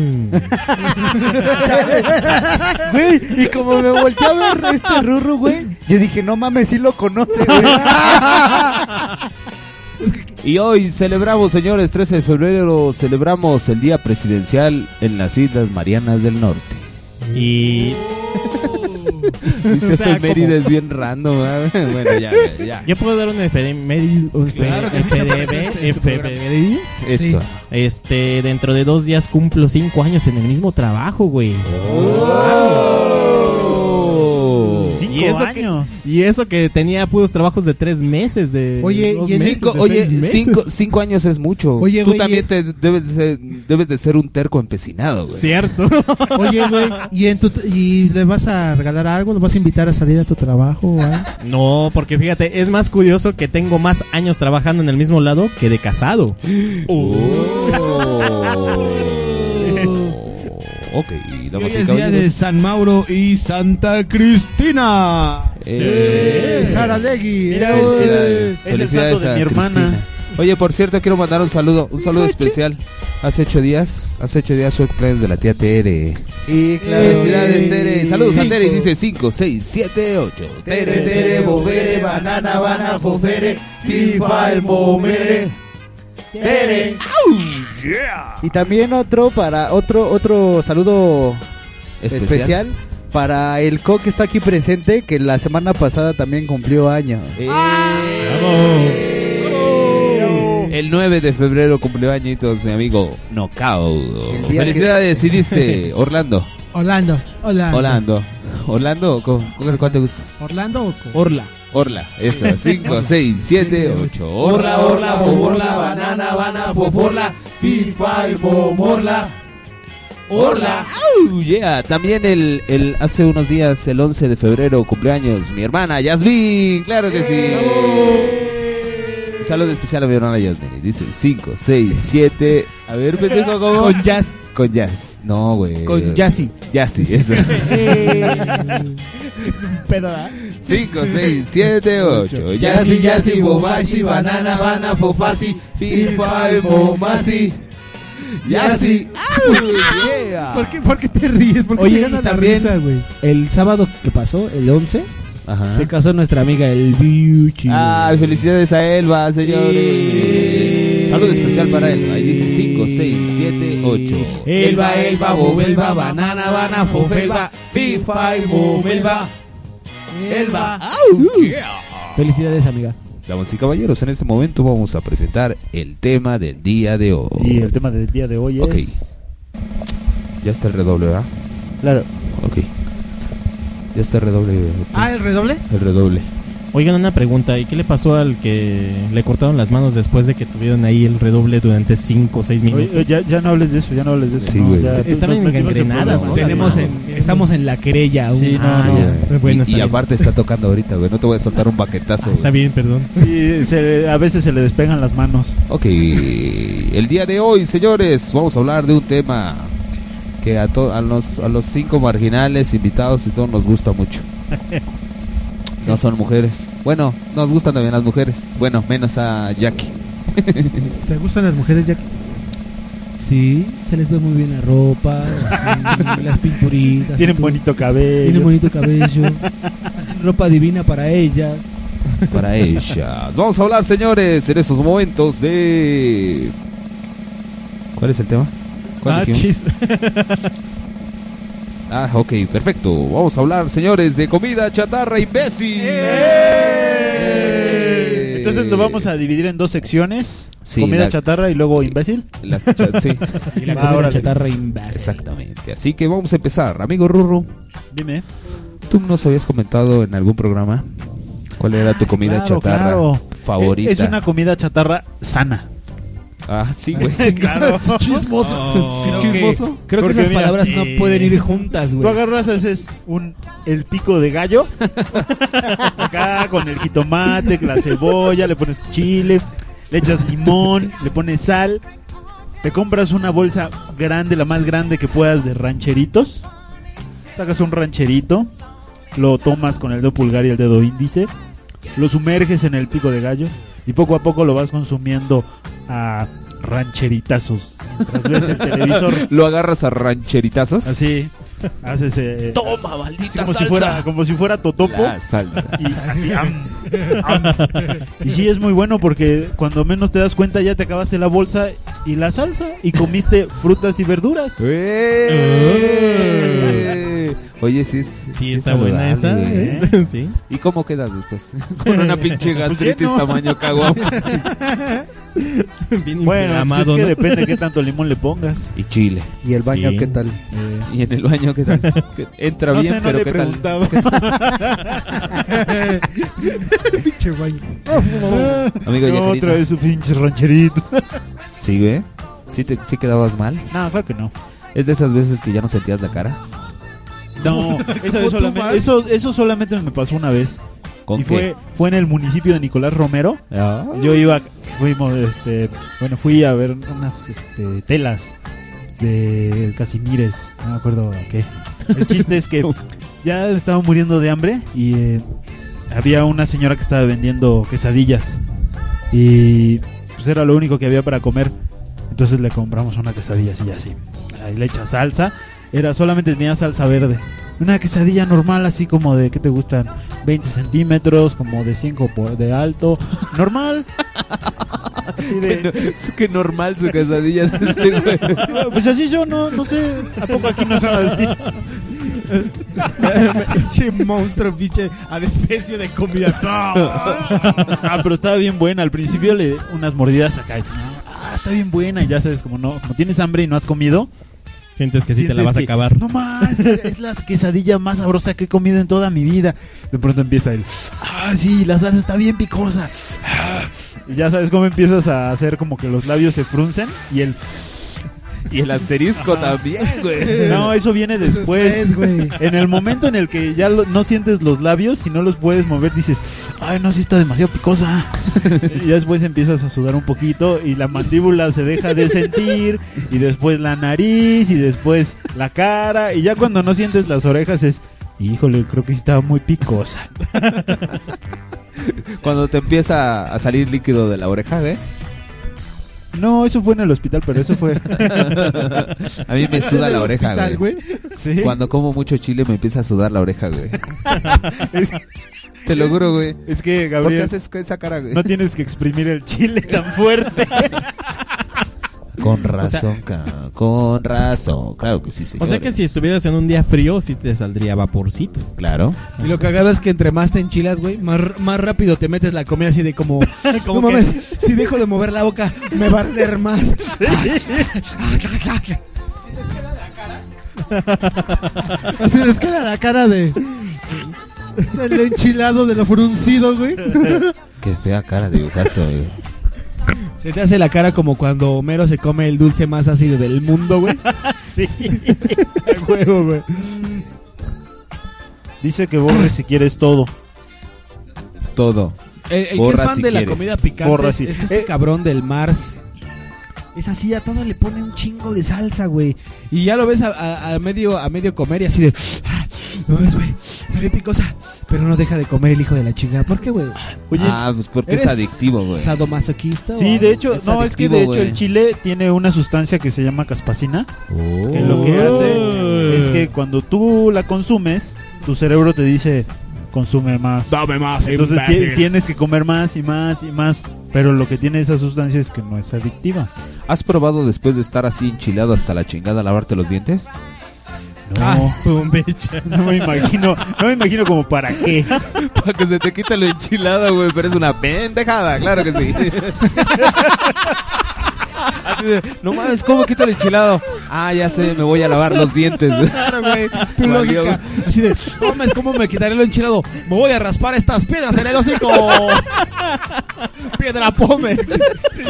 Güey, y como me volteé a ver este rurro, güey, yo dije, no mames, sí lo conoce, güey. Y hoy celebramos, señores, 13 de febrero, celebramos el Día Presidencial en las Islas Marianas del Norte. Y Dice O sea, efemérides es bien random. ¿eh? Bueno, ya, ya, yo puedo dar un efeméride. Claro este efeméride. Eso. Este, dentro de dos días cumplo cinco años en el mismo trabajo, güey. Cinco Y eso años. Y eso que tenía puros trabajos de tres meses. De Oye, dos y en meses, Cinco, de oye, meses. cinco, cinco años es mucho. Oye, Tú güey, también te debes de, ser, debes de ser un terco empecinado, güey. Cierto. Oye, güey, ¿y, en tu ¿y le vas a regalar algo? ¿Le vas a invitar a salir a tu trabajo? o algo? No, porque fíjate, es más curioso que tengo más años trabajando en el mismo lado que de casado. ok, Y hoy es día de. San Mauro y Santa Cristina. Eh, Eh, Sara Legui. Mira, eh, felicidades, es el santo de a mi hermana. Cristina. Oye, por cierto, quiero mandar un saludo, un saludo especial. Hace ocho días, hace ocho días fue cumpleaños de la tía Tere. Sí, claro. Felicidades, Tere. Saludos a Cinco. Tere. Dice 5, 6, 7, 8. Tere, Tere, bobere, banana, bana, fofere, FIFA, el momere. Tere. Y también otro para otro otro saludo especial, Especial. para el co que está aquí presente que la semana pasada también cumplió años. Eh, El 9 de febrero cumplió añitos mi amigo Knockout. Felicidades, y dice Orlando. Orlando. Orlando. Orlando. Orlando, ¿cu- cu- ¿cuál te gusta? ¿Orlando o co- Orla. Orla, eso, 5, 6, 7, 8. Orla, orla, boborla, banana, bana, foforla, FIFA, y bomorla. Orla, au, yeah. También el, el, hace unos días, el 11 de febrero, cumpleaños, mi hermana Yasmin, claro que sí. Un saludo especial a mi hermana Yasmin. Dice 5, 6, 7. A ver, pendejo, ¿cómo? Con jazz. Con jazz. No, güey. Con Yassi. Yassi, eso. Pedo, ¿ah? 5, 6, 7, 8. Yassi, Yassi, Bomasi, Banana, Bana, Fofasi, FIFA, Bomasi. Yassi. ¡Au! Yeah. ¿Por qué, por qué te ríes? ¿Por qué Oye, y gana la también risa, güey? el sábado que pasó, el 11, Ajá. se casó nuestra amiga el Biuchi. Ay, felicidades a Elba, señores. Saludo especial para Elba. Ahí dice 5, 6, 7, 8. Elba, Elba, Bobelba, Banana, Bana, Fofelba, FIFA, y Bobelba. Elba. ¡Au! Yeah. Felicidades, amiga. Damas y caballeros, en este momento vamos a presentar el tema del día de hoy. Y el tema del día de hoy es. Ok. Ya está el redoble, ¿verdad? Claro. Ok. Ya está el redoble. pues, Ah, ¿el redoble? El redoble. Oigan, una pregunta. ¿Y qué le pasó al que le cortaron las manos después de que tuvieron ahí el redoble durante 5 o 6 Oye, minutos? oye, ya, ya no hables de eso, ya no hables de eso. Sí, no, ya, estaban engrenadas. ¿no? Tenemos en, estamos en la querella aún. Sí, no, Ah, ya. Bueno, y y bien. aparte está tocando ahorita, güey. No te voy a soltar un baquetazo. Ah, está bien, perdón. Sí, se- a veces se le despegan las manos. Ok. El día de hoy, señores, vamos a hablar de un tema que a, to- a, los, a los cinco marginales invitados y todos nos gusta mucho. No son mujeres. Bueno, nos gustan también las mujeres. Bueno, menos a Jackie. ¿Te gustan las mujeres, Jack? Sí, se les ve muy bien la ropa, así, las pinturitas. Tienen bonito cabello. Tienen bonito cabello. Hacen ropa divina para ellas. para ellas. Vamos a hablar, señores, en estos momentos de... ¿Cuál es el tema? ¿Cuál Ah. Ah, ok, perfecto. Vamos a hablar, señores, de comida chatarra imbécil. ¡Eh! Entonces lo vamos a dividir en dos secciones. Sí, comida la- chatarra y luego imbécil. Cha- sí. Y la comida chatarra imbécil. Exactamente. Así que vamos a empezar. Amigo Rurru, Dime. tú nos habías comentado en algún programa cuál era tu comida Ah, Claro, chatarra claro. favorita. Es una comida chatarra sana. Ah, sí, güey. claro. Chismoso. Oh. Sí, Creo chismoso. Creo que esas mira, palabras no eh, pueden ir juntas, Tú güey. agarras haces un el pico de gallo acá con el jitomate, la cebolla, le pones chile, le echas limón, le pones sal, te compras una bolsa grande, la más grande que puedas de rancheritos, sacas un rancherito, lo tomas con el dedo pulgar y el dedo índice, lo sumerges en el pico de gallo y poco a poco lo vas consumiendo a rancheritazos. Mientras ves el televisor Lo agarras a rancheritazos. Así, haces. Eh, Toma, maldita como si salsa. fuera como si fuera totopo La salsa. y así am, am. y sí es muy bueno porque cuando menos te das cuenta ya te acabaste la bolsa y la salsa y comiste frutas y verduras ¡Eh! Oye, sí, es, Sí, es está buena esa. ¿eh? ¿eh? Sí. ¿Y cómo quedas después? Con una pinche gastritis lleno. tamaño caguama. Bien bueno inflamado, pues es que ¿no? depende qué tanto limón le pongas Y chile. ¿Y el baño Sí. qué tal? Y en el baño, ¿qué tal? Que Entra no bien, sé no pero le ¿qué tal? preguntaba Pinche baño. Amigo, ya No, otra vez su pinche rancherito Sí, güey. ¿Sí, te, ¿Sí quedabas mal? no claro que no ¿Es de esas veces que ya no sentías la cara? No eso, es solamente, eso, eso solamente me pasó una vez ¿Con y qué? fue fue en el municipio de Nicolás Romero Ah. Yo iba, fuimos, este, bueno, fui a ver unas este, telas de Casimires, no me acuerdo a qué. El chiste es que ya estaba muriendo de hambre y eh, había una señora que estaba vendiendo quesadillas y pues era lo único que había para comer. Entonces le compramos una quesadilla así, así. Ahí le echa salsa. Era solamente tenía salsa verde. Una quesadilla normal, así como de, ¿qué te gustan? 20 centímetros, como de 5 por, de alto. Normal. Así de- Que no- es que normal su quesadilla de este güey. pues así yo no, no sé. ¿A poco aquí no son así? Pinche monstruo, pinche adefesio de comida. Ah, pero estaba bien buena. Al principio le di unas mordidas acá. Ah, está bien buena. Y ya sabes, como no, como tienes hambre y no has comido, Sientes que sí te la vas a acabar. No más, es la quesadilla más sabrosa que he comido en toda mi vida. De pronto empieza el, ah, sí, la salsa está bien picosa. Ah, y ya sabes cómo empiezas a hacer como que los labios se fruncen y el, Y el asterisco también, güey. no, eso viene después. Güey. En el momento en el que ya lo- no sientes los labios, si no los puedes mover, dices, ay, no, sí está demasiado picosa. y ya después empiezas a sudar un poquito y la mandíbula se deja de sentir, y después la nariz, y después la cara, y ya cuando no sientes las orejas es, híjole, creo que sí estaba muy picosa. Cuando te empieza a salir líquido de la oreja, ¿eh? No, eso fue en el hospital, pero eso fue. A mí me suda la oreja, Hospital, güey. Cuando como mucho chile me empieza a sudar la oreja, güey. Te lo juro, güey. Es que, ¿Por qué Gabriel, haces esa cara, güey? no tienes que exprimir el chile tan fuerte. Con razón, ca- con razón. Claro que sí, O señores. sea que si estuvieras en un día frío, sí te saldría vaporcito. Claro. Y lo cagado es que entre más te enchilas, güey, más, más rápido te metes la comida así de como... Como no que- mames, si dejo de mover la boca, me va a arder más. Así les queda la cara de. Del enchilado, de lo fruncido, güey. Qué fea cara dibujaste, güey. Se te hace la cara como cuando Homero se come el dulce más ácido del mundo, güey. sí. Huevo, güey. Dice que borres si quieres todo. Todo. El, el que Borra es fan si de la quieres. comida picante Borra es, si- es este Eh. cabrón del Mars. Es así, a todo le pone un chingo de salsa, güey. Y ya lo ves a, a- a medio, a medio comer y así de... "Ah, No ves, güey, está bien picosa. Pero no deja de comer el hijo de la chingada. ¿Por qué, güey? Oye, ah, pues porque es ¿eres adictivo, güey. ¿Sadomasoquista? sí, o- de hecho, es no, es que adictivo, de hecho el chile tiene una sustancia que se llama caspacina. Oh. Que lo que hace es que cuando tú la consumes, tu cerebro te dice, consume más. Dame más, Entonces imbécil. tienes que comer más y más y más. Pero lo que tiene esa sustancia es que no es adictiva. ¿Has probado después de estar así enchilado hasta la chingada lavarte los dientes? No. Ah. No me imagino, no me imagino como para qué. Para que se te quite lo enchilado, güey, pero es una pendejada, claro que sí. Así de, no mames, ¿cómo quito el enchilado? Ah, ya sé, me voy a lavar los dientes. Claro, güey. Tu Valió, lógica. Así de, no mames, ¿cómo me quitaré lo enchilado? Me voy a raspar estas piedras en el hocico. Piedra pome.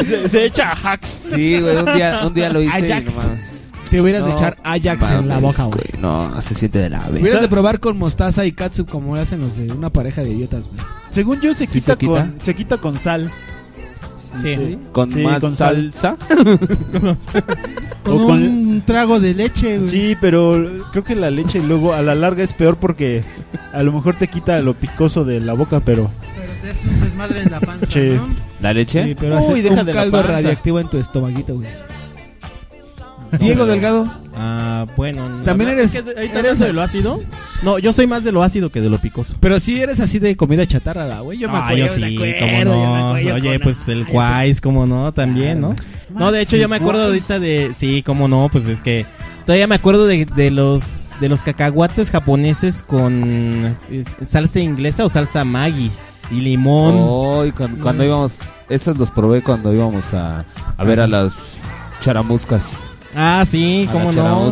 Se, se echa hacks. Sí, güey, un día, un día lo hice. y Ajax. no mames. Te hubieras de echar Ajax en la boca, güey. No, se siente de la ave. Hubieras de probar con mostaza y catsup como hacen los de una pareja de idiotas, güey. Según yo, se ¿Sí quita, se quita? Con, se quita con sal. Sí. Con Sí, más con sal. salsa. Con O con- un trago de leche, güey. Sí, pero creo que la leche luego a la larga es peor porque a lo mejor te quita lo picoso de la boca, pero Pero te hace un desmadre en la panza, Sí. ¿no? ¿La leche? Sí, pero Uy, hace deja un de la caldo panza. radiactivo en tu estomaguito, güey. Diego Delgado. Ah, bueno. no, ¿También eres- es que ahí eres eres de lo ácido? No, yo soy más de lo ácido que de lo picoso. Pero sí eres así de comida chatarra, ¿da, güey. Yo me ah, acuerdo, yo sí, me acuerdo, cómo yo me no. acuerdo Oye, con- pues el Quais, cómo no, también, ¿no? No, de hecho yo me acuerdo ahorita de... Sí, cómo no, pues es que... Todavía me acuerdo de, de los de los cacahuates japoneses con eh, salsa inglesa o salsa Maggi y limón. Oh, y cuando, cuando íbamos, esos los probé cuando íbamos a, a ver a las charamuscas. Ah, sí, cómo las no.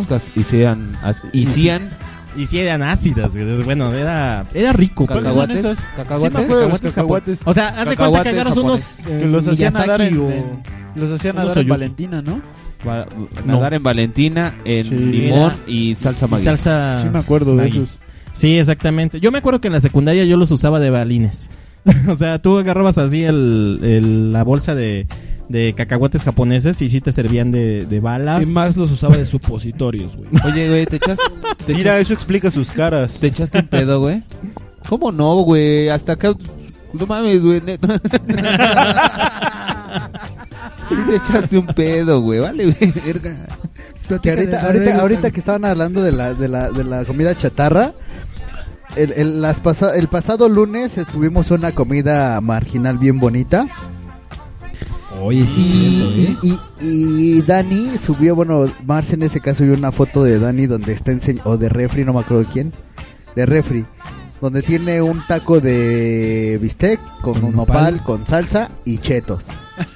as- hicían Y sí eran ácidas, güey. Bueno, era, era rico. ¿Cuáles son cacahuates, cacahuates, Sí, me acuerdo de los Cacahuates cacahuates. O sea, haz de cuenta que Cacahuates agarras unos eh, que los hacían nadar en, o- en- los hacían unos nadar en oyuki. Valentina, ¿no? Va- nadar en Valentina, en Sí. limón Era- y salsa y Maggi. salsa Sí me acuerdo de esos. Sí, exactamente. Yo me acuerdo que en la secundaria yo los usaba de balines. o sea, tú agarrabas así el, el- la bolsa de, de cacahuates japoneses y sí te servían de, de balas. Y más los usaba de supositorios, güey. Oye, güey, ¿te echaste, te, Mira, eso explica sus caras. ¿te echaste un pedo, güey? ¿Cómo no, güey? Hasta acá... No mames, güey, te echaste un pedo, güey, vale, güey, verga. Que ahorita, ahorita, ahorita que estaban hablando de la, de la, de la comida chatarra, el, el, las pasa- el pasado lunes tuvimos una comida marginal bien bonita. Oye, Y, y, y, y Dani subió, bueno, Marce en ese caso subió una foto de Dani donde está enseñando, o de Refri, no me acuerdo quién, de Refri, donde tiene un taco de bistec con un nopal, con salsa y chetos.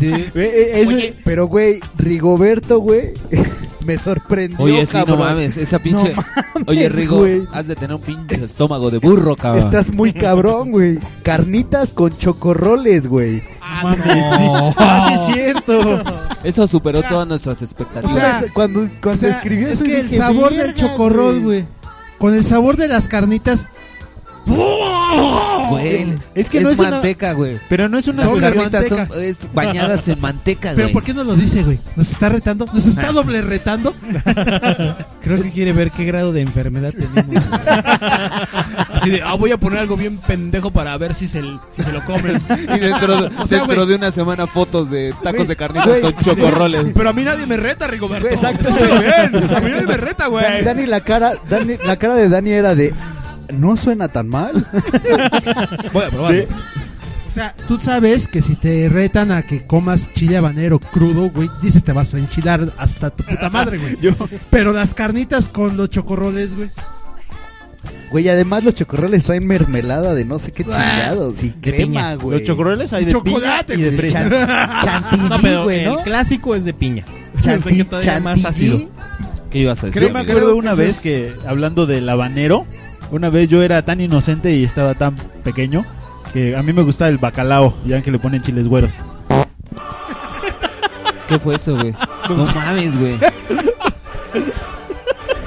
Eh, eh, eso- Pero, güey, Rigoberto, güey, me sorprendió, Oye, sí, cabrón. no mames, esa pinche... No mames, Oye, Rigo, has de tener un pinche estómago de burro, cabrón. Estás muy cabrón, güey. Carnitas con chocorroles, güey. Mames, sí. Ah, sí es cierto. Eso superó todas nuestras expectativas. O sea, cuando, cuando O sea, escribió es eso que el sabor del "Verga, chocorrol, güey, con el sabor de las carnitas. Güey, Es que es no es una- manteca, güey. Pero no es una Las carnitas manteca. son es bañadas en manteca, Pero güey. ¿por qué no lo dice, güey? ¿Nos está retando? ¿Nos está doble retando? Creo que quiere ver qué grado de enfermedad tenemos. Así de, ah, voy a poner algo bien pendejo para ver si se, si se lo comen. Y dentro, O sea, dentro güey. de una semana fotos de tacos Güey, de carnitas güey, con chocorroles. Pero a mí nadie me reta, Rigoberto. Exacto. Bien. A mí nadie me reta, güey. Dani, la cara, Dani, la cara de Dani era de. No suena tan mal. Voy a probarlo. O sea, tú sabes que si te retan a que comas chile habanero crudo, güey, dices te vas a enchilar hasta tu puta madre, güey. Pero las carnitas con los chocorroles, güey. Güey, además los chocorroles traen mermelada de no sé qué chingados y crema, güey. Los chocorroles hay de Chocolate, piña y de güey. fresa. Chan- chantilly, No, pero güey, el clásico es de piña. Chanti- Yo sé que todavía más chantilly. ácido. ¿Qué ibas a decir? Creo me acuerdo una vez es- que, hablando del habanero, una vez yo era tan inocente y estaba tan pequeño que a mí me gusta el bacalao, ya que le ponen chiles güeros. ¿Qué fue eso, güey? No mames, güey.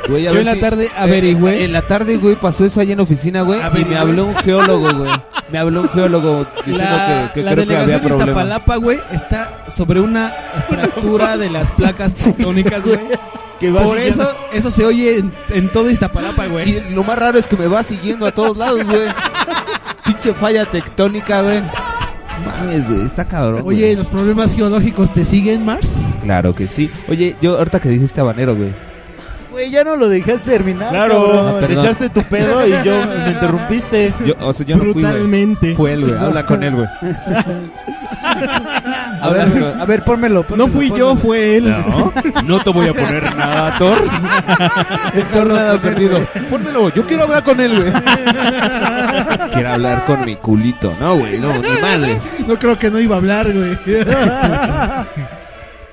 Güey, a Yo ver en la si- tarde eh, averigüé. En la tarde, güey, pasó eso allá en la oficina, güey. Y me habló un geólogo, güey. Me habló un geólogo diciendo La, que, que la creo que había delegación problemas. Iztapalapa, güey, está sobre una fractura de las placas tectónicas, güey. Que va Por siguiendo- eso, eso se oye en, en todo Iztapalapa, güey. Y lo más raro es que me va siguiendo a todos lados, güey. Pinche falla tectónica, güey. Mames, güey, está cabrón. güey. Oye, ¿los problemas geológicos te siguen, Mars? Claro que sí. Oye, yo ahorita que dijiste habanero, güey. Güey, ya no lo dejaste terminar. Claro, te echaste tu pedo y yo me interrumpiste. Yo, o sea, yo no fui, güey. Brutalmente. Fue él, güey. Habla con él, güey. A ver, a ver, pónmelo. No pónmelo, fui yo, fue él. No, no te voy a poner nada, Thor. Thor nada perdido. Pónmelo, yo quiero hablar con él, güey. Quiero hablar con mi culito. No, güey, no, ni madre. No creo que no iba a hablar, güey.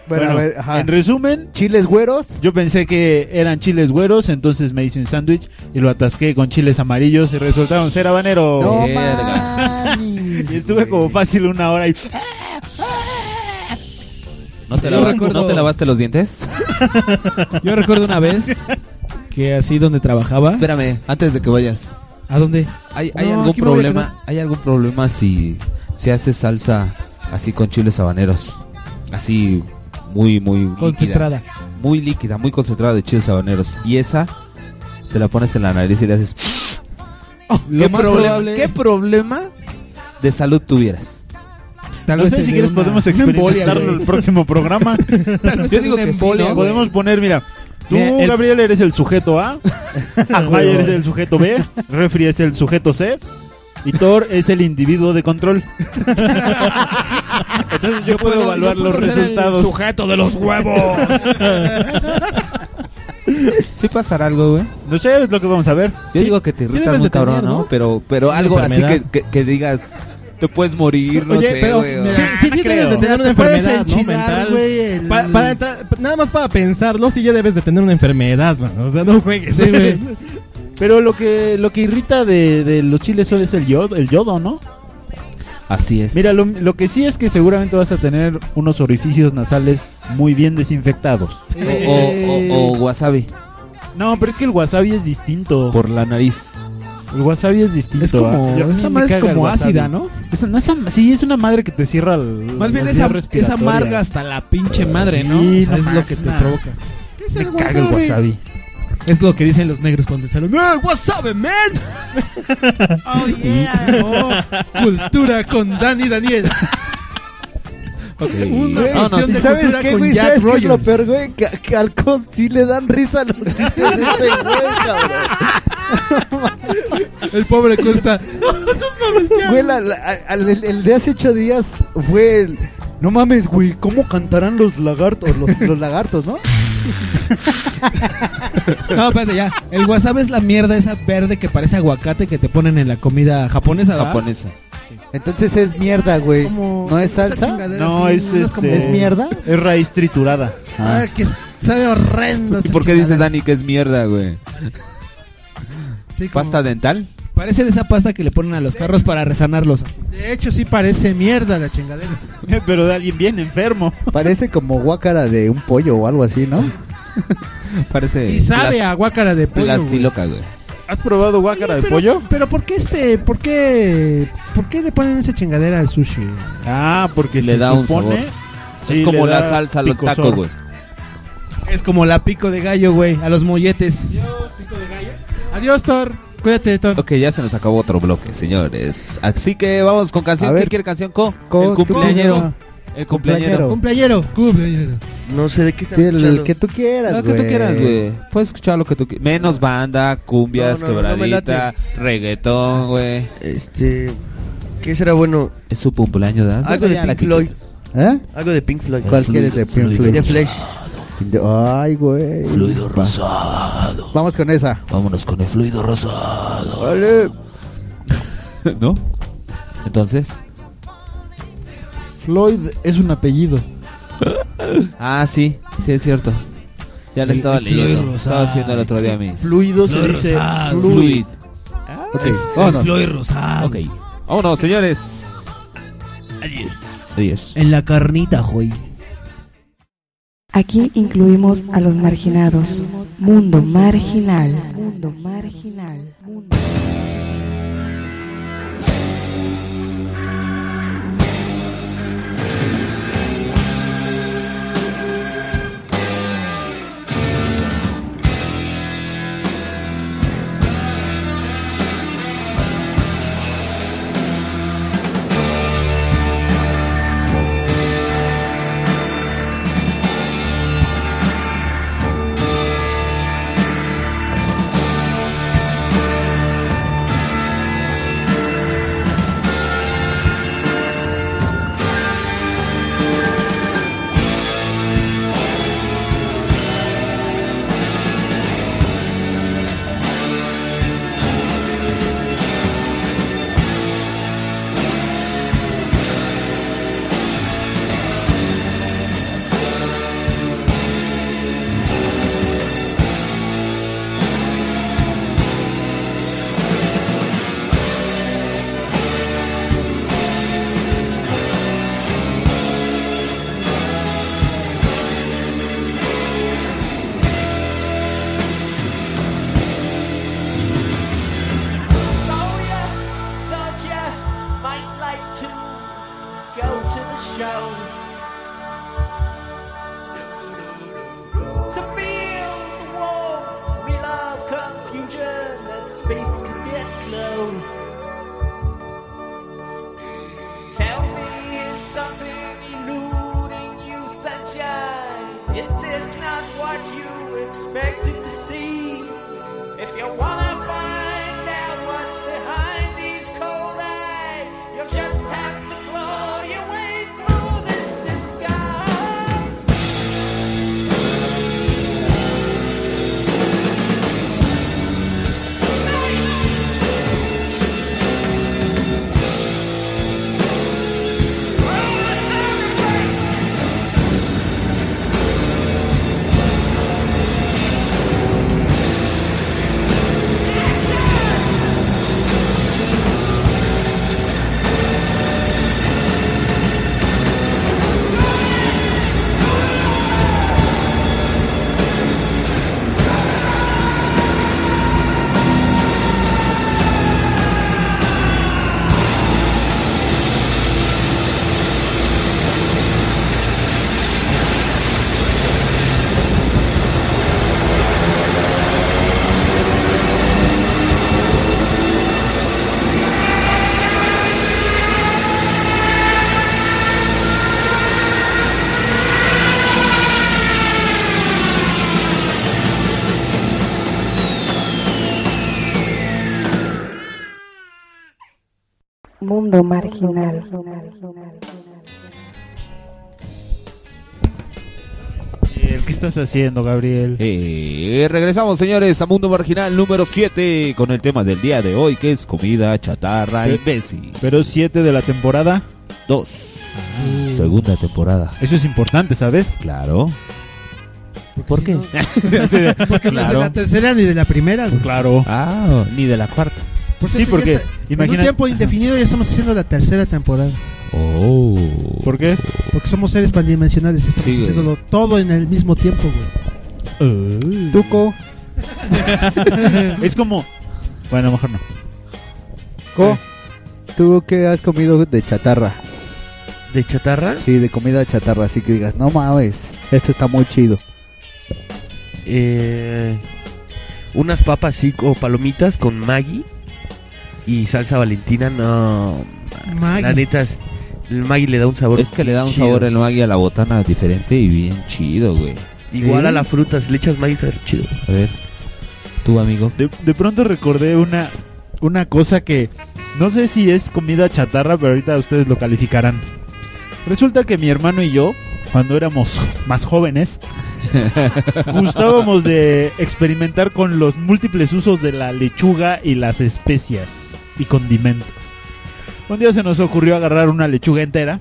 Bueno, a ver, ajá. en resumen, Chiles güeros. yo pensé que eran chiles güeros, entonces me hice un sándwich y lo atasqué con chiles amarillos y resultaron ser habaneros. No. Y estuve como fácil una hora y... ¿No te, Yo lava- recuerdo- ¿No te lavaste los dientes? Yo recuerdo una vez que así donde trabajaba. Espérame, antes de que vayas. ¿A dónde? ¿Hay, hay No, algún problema? ¿Hay algún problema si si haces salsa así con chiles habaneros? Así muy muy líquida. Concentrada. muy líquida, muy concentrada de chiles habaneros. Y esa te la pones en la nariz y le haces. Lo ¿Qué, problema, ¿Qué problema de salud tuvieras? Tal No vez sé si quieres una- podemos embolia, experimentarlo güey. el próximo programa. Yo digo que sí, embolia, ¿no? güey. Podemos poner, mira, tú, Mira, el- Gabriel, eres el sujeto A, Mayer es el sujeto B, Refri es el sujeto C y Thor es el individuo de control. Entonces yo, puedo, evaluar yo los puedo ser el resultados. sujeto de los huevos. ¿Sí pasará algo, güey? No sé, es lo que vamos a ver. Yo Sí, digo que te sí irritas debes muy de tener, cabrón, ¿no? ¿no? Pero, pero algo así que, que, que digas, te puedes morir, no Oye, sé, pero güey. o- mira, sí, sí, sí debes de tener una enfermedad, ¿no? Mental. güey, el- Pa- para entrar- nada más para pensarlo, sí ya debes de tener una enfermedad, man. O sea, no juegues. Sí, güey. Pero lo que lo que irrita de, de los chiles son es el yodo, el yodo, ¿no? Así es. Mira, lo, lo que sí es que seguramente vas a tener unos orificios nasales muy bien desinfectados. o, o- o- o wasabi No, pero es que el wasabi es distinto. por la nariz. El wasabi es distinto. Es como, ah. Esa madre es el como wasabi. ácida, ¿no? Esa- no, esa- sí, es una madre que te cierra el, Más bien esa, respiratorias. amarga hasta la pinche madre, Sí, ¿no? O sea, no es lo que te provoca. Me caga el wasabi. Es lo que dicen los negros cuando salen. ¡Eh, wasabi, man! Oh, yeah. Oh, cultura con Dani Daniel. Una Güey, porción ¿sí de ¿Sabes qué, güey? ¿Sabes qué es lo Rogers. peor, güey? Que, que al Cos sí le dan risa a los chistes de ese güey, cabrón. El pobre Costa. Güey, la- la- al- el, el de hace ocho días fue el... No mames, güey, ¿cómo cantarán los lagartos? Los, los lagartos, ¿no? No, espérate, ya. El wasabi es la mierda esa verde que parece aguacate que te ponen en la comida japonesa, ¿verdad? Japonesa. Entonces es mierda, güey. Como ¿No es salsa? No, así, es, no este, como- ¿Es mierda? Es raíz triturada. Ah, que sabe horrendo. ¿Por qué dice. Dani que es mierda, güey? Sí, como- ¿Pasta dental? Parece de esa pasta que le ponen a los carros para resanarlos. De hecho, sí parece mierda la chingadera. Pero de alguien bien enfermo. Parece como guácara de un pollo o algo así, ¿no? Parece. Y sabe plas- a guácara de pollo. Plastiloca, güey. ¿Has probado guácara de pero, pollo? Pero ¿por qué este, por qué, por qué le ponen esa chingadera al sushi? Ah, porque Le se da un supone... sabor. Sí, es como le la da salsa al picosor. taco, güey. Es como la pico de gallo, güey, a los molletes. Adiós, Thor. Cuídate, Thor. Ok, ya se nos acabó otro bloque, señores. Así que vamos con canción. A ver. ¿Quién quiere canción? Co? Co- el cumpleañero. El cumpleañero. Cumpleañero. Cumpleañero. No sé de qué están Sí, el, el escuchando. que tú quieras, Lo que tú quieras, güey. Puedes escuchar lo que tú quieras. Menos banda, cumbias, No, no, no me quebradita, reggaetón, güey. Este. ¿Qué será bueno? Es su cumpleaños, ¿verdad? Algo de Pink Floyd. ¿Eh? Algo de Pink Floyd. ¿Cuál quieres de Pink Floyd? De Flash. Ay, güey. Fluido Va. rosado. Vamos con esa. Vámonos con el fluido rosado. Vale. ¿No? Entonces. Floyd es un apellido. Ah, sí, sí es cierto. Ya le El- estaba el leyendo. rosado. Estaba haciendo el otro día a mí. Fluido se dice rosado. fluid. Fluid. Ok, vámonos. Floyd rosado. Ok. Vámonos, señores. Adiós. En la carnita, güey. Aquí incluimos a los marginados. Mundo marginal. Mundo marginal. Mundo marginal. ¿Qué estás haciendo, Gabriel? Eh, regresamos, señores, a Mundo Marginal número 7 con el tema del día de hoy, que es comida chatarra Pero- imbécil. Pero 7 de la temporada. 2. Segunda temporada. Eso es importante, ¿sabes? Claro. ¿Por qué? Porque no es de la tercera ni de la primera. güey. Claro. Ah, ni de la cuarta. Por Sí, porque En un tiempo indefinido ya estamos haciendo la tercera temporada. Oh. ¿Por qué? Porque somos seres pandimensionales. Estamos Sí, güey. haciéndolo todo en el mismo tiempo, güey. Tuco. es como. Bueno, mejor no. Co, ¿tú qué has comido de chatarra? ¿De chatarra? Sí, de comida chatarra, así que digas, no mames, esto está muy chido. Eh, unas papas así o palomitas con Maggi y salsa valentina, no. Maggi. La neta, es- el Maggi le da un sabor. Es que le da un chido. sabor el Maggi a la botana diferente y bien chido, güey. Igual ¿Eh? a la fruta, si le echas Maggi, sabe chido. A ver, tú, amigo. De, de pronto recordé una, una cosa que no sé si es comida chatarra, pero ahorita ustedes lo calificarán. Resulta que mi hermano y yo, cuando éramos más jóvenes, gustábamos de experimentar con los múltiples usos de la lechuga y las especias y condimentos. Un día se nos ocurrió agarrar una lechuga entera.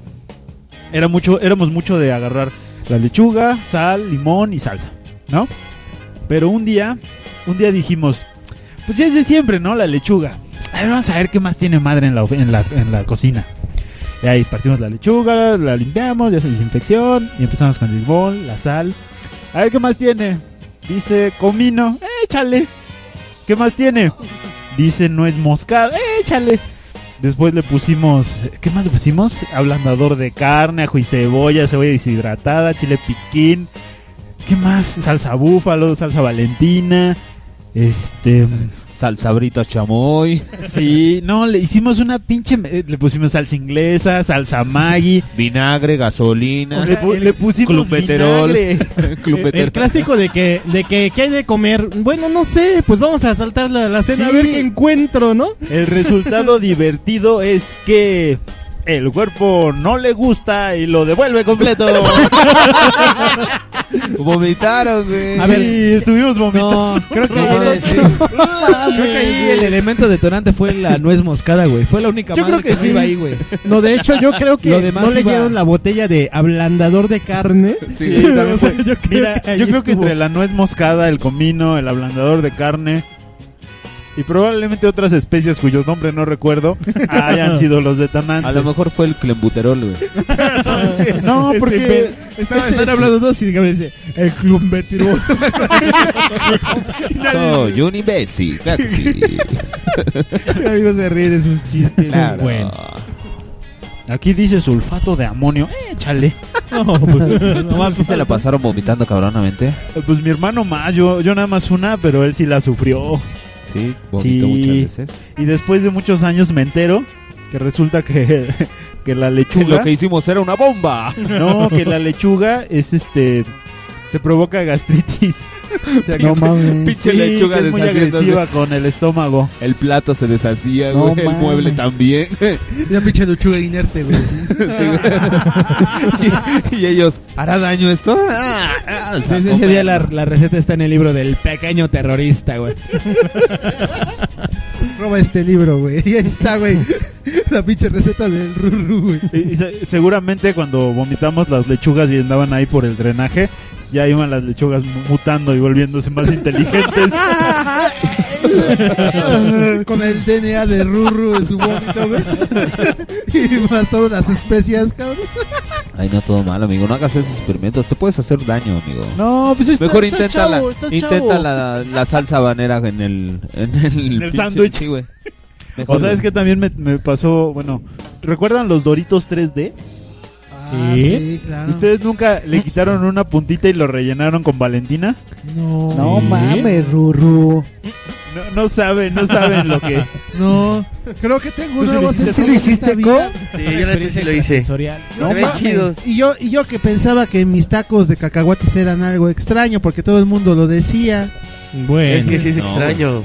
Era mucho, éramos mucho de agarrar la lechuga, sal, limón y salsa, ¿no? Pero un día, un día dijimos, pues ya es de siempre, ¿no? La lechuga. A ver, vamos a ver qué más tiene madre en la, en la, en la cocina. Y ahí partimos la lechuga, la limpiamos, ya se desinfección, y empezamos con el limón, la sal. A ver qué más tiene. Dice comino, échale. ¿Qué más tiene? Dice nuez moscada, échale. Después le pusimos, ¿qué más le pusimos? Ablandador de carne, ajo y cebolla, cebolla deshidratada, chile piquín. ¿Qué más? Salsa búfalo, salsa valentina. Este. Salsa brita chamoy. Sí, no, le hicimos una pinche. Le pusimos salsa inglesa, salsa Maggi. Vinagre, gasolina. le, pu- le pusimos Clubeterol. El clásico de que, de que, ¿qué hay de comer? Bueno, no sé, pues vamos a saltar la, la cena a Sí. ver qué encuentro, ¿no? El resultado divertido es que el cuerpo no le gusta y lo devuelve completo. Vomitaron, güey. A ver, sí, estuvimos vomitando. No, creo que, ahí- sí. creo que ahí el elemento detonante fue la nuez moscada, güey. Fue la única Yo madre creo que sí. iba ahí, güey. No, de hecho, yo creo que Lo demás no le dieron la botella de ablandador de carne. Sí, también sea, yo creo Mira, que yo creo que entre la nuez moscada, el comino, el ablandador de carne y probablemente otras especias cuyos nombres no recuerdo hayan sido los detonantes. A lo mejor fue el clembuterol, güey. No, Este, porque estaba- están hablando dos y dice, el tiró. Soy un imbécil, claro que sí. Mi amigo se ríe de sus chistes. Claro. Bueno. aquí dice sulfato de amonio. Échale. No, pues, ¿Nomás sí se la pasaron vomitando cabronamente? Pues mi hermano más, yo, yo nada más una, pero él sí la sufrió. Sí, vomito muchas veces. Y después de muchos años me entero que resulta que, que la lechuga. Lo que hicimos era una bomba. No, que la lechuga es este. Te provoca gastritis. O sea, No mames. Pinche Sí, lechuga es muy agresiva con el estómago. El plato se deshacía, No güey. el mames. mueble también. Una pinche lechuga inerte, güey. Sí, güey. y, y ellos, ¿hará daño esto? Ah, ah, Desde sacó ese día la, receta está en el libro del pequeño terrorista, güey. Roba este libro, güey. Y ahí está, güey. La pinche receta del rurru, güey. Y, y se- seguramente cuando vomitamos las lechugas y andaban ahí por el drenaje, ya iban las lechugas mu- mutando y volviéndose más inteligentes. Con el DNA de Rurru en su vómito, güey. Y más todas las especias, cabrón. Ay, no, todo mal, amigo. No hagas esos experimentos. Te puedes hacer daño, amigo. No, pues está- Mejor estás intenta, chavo, la, intenta la, la salsa habanera en el, en el, En el sándwich. sí, güey. O Mejor, sabes güey. que también me, me pasó, bueno, ¿recuerdan los Doritos 3D? Ah, sí, claro. ¿Ustedes nunca le quitaron una puntita y lo rellenaron con Valentina? No. No mames, Ruru. No, no saben, no saben lo que... No. Creo que tengo ¿Tú un sí nuevo lo hiciste? sensor ¿Sí lo hiciste. Co? Sí, yo lo hice. No Se ven mames. chidos. Y yo, y yo que pensaba que mis tacos de cacahuates eran algo extraño porque todo el mundo lo decía. Bueno. Es que sí es No, extraño.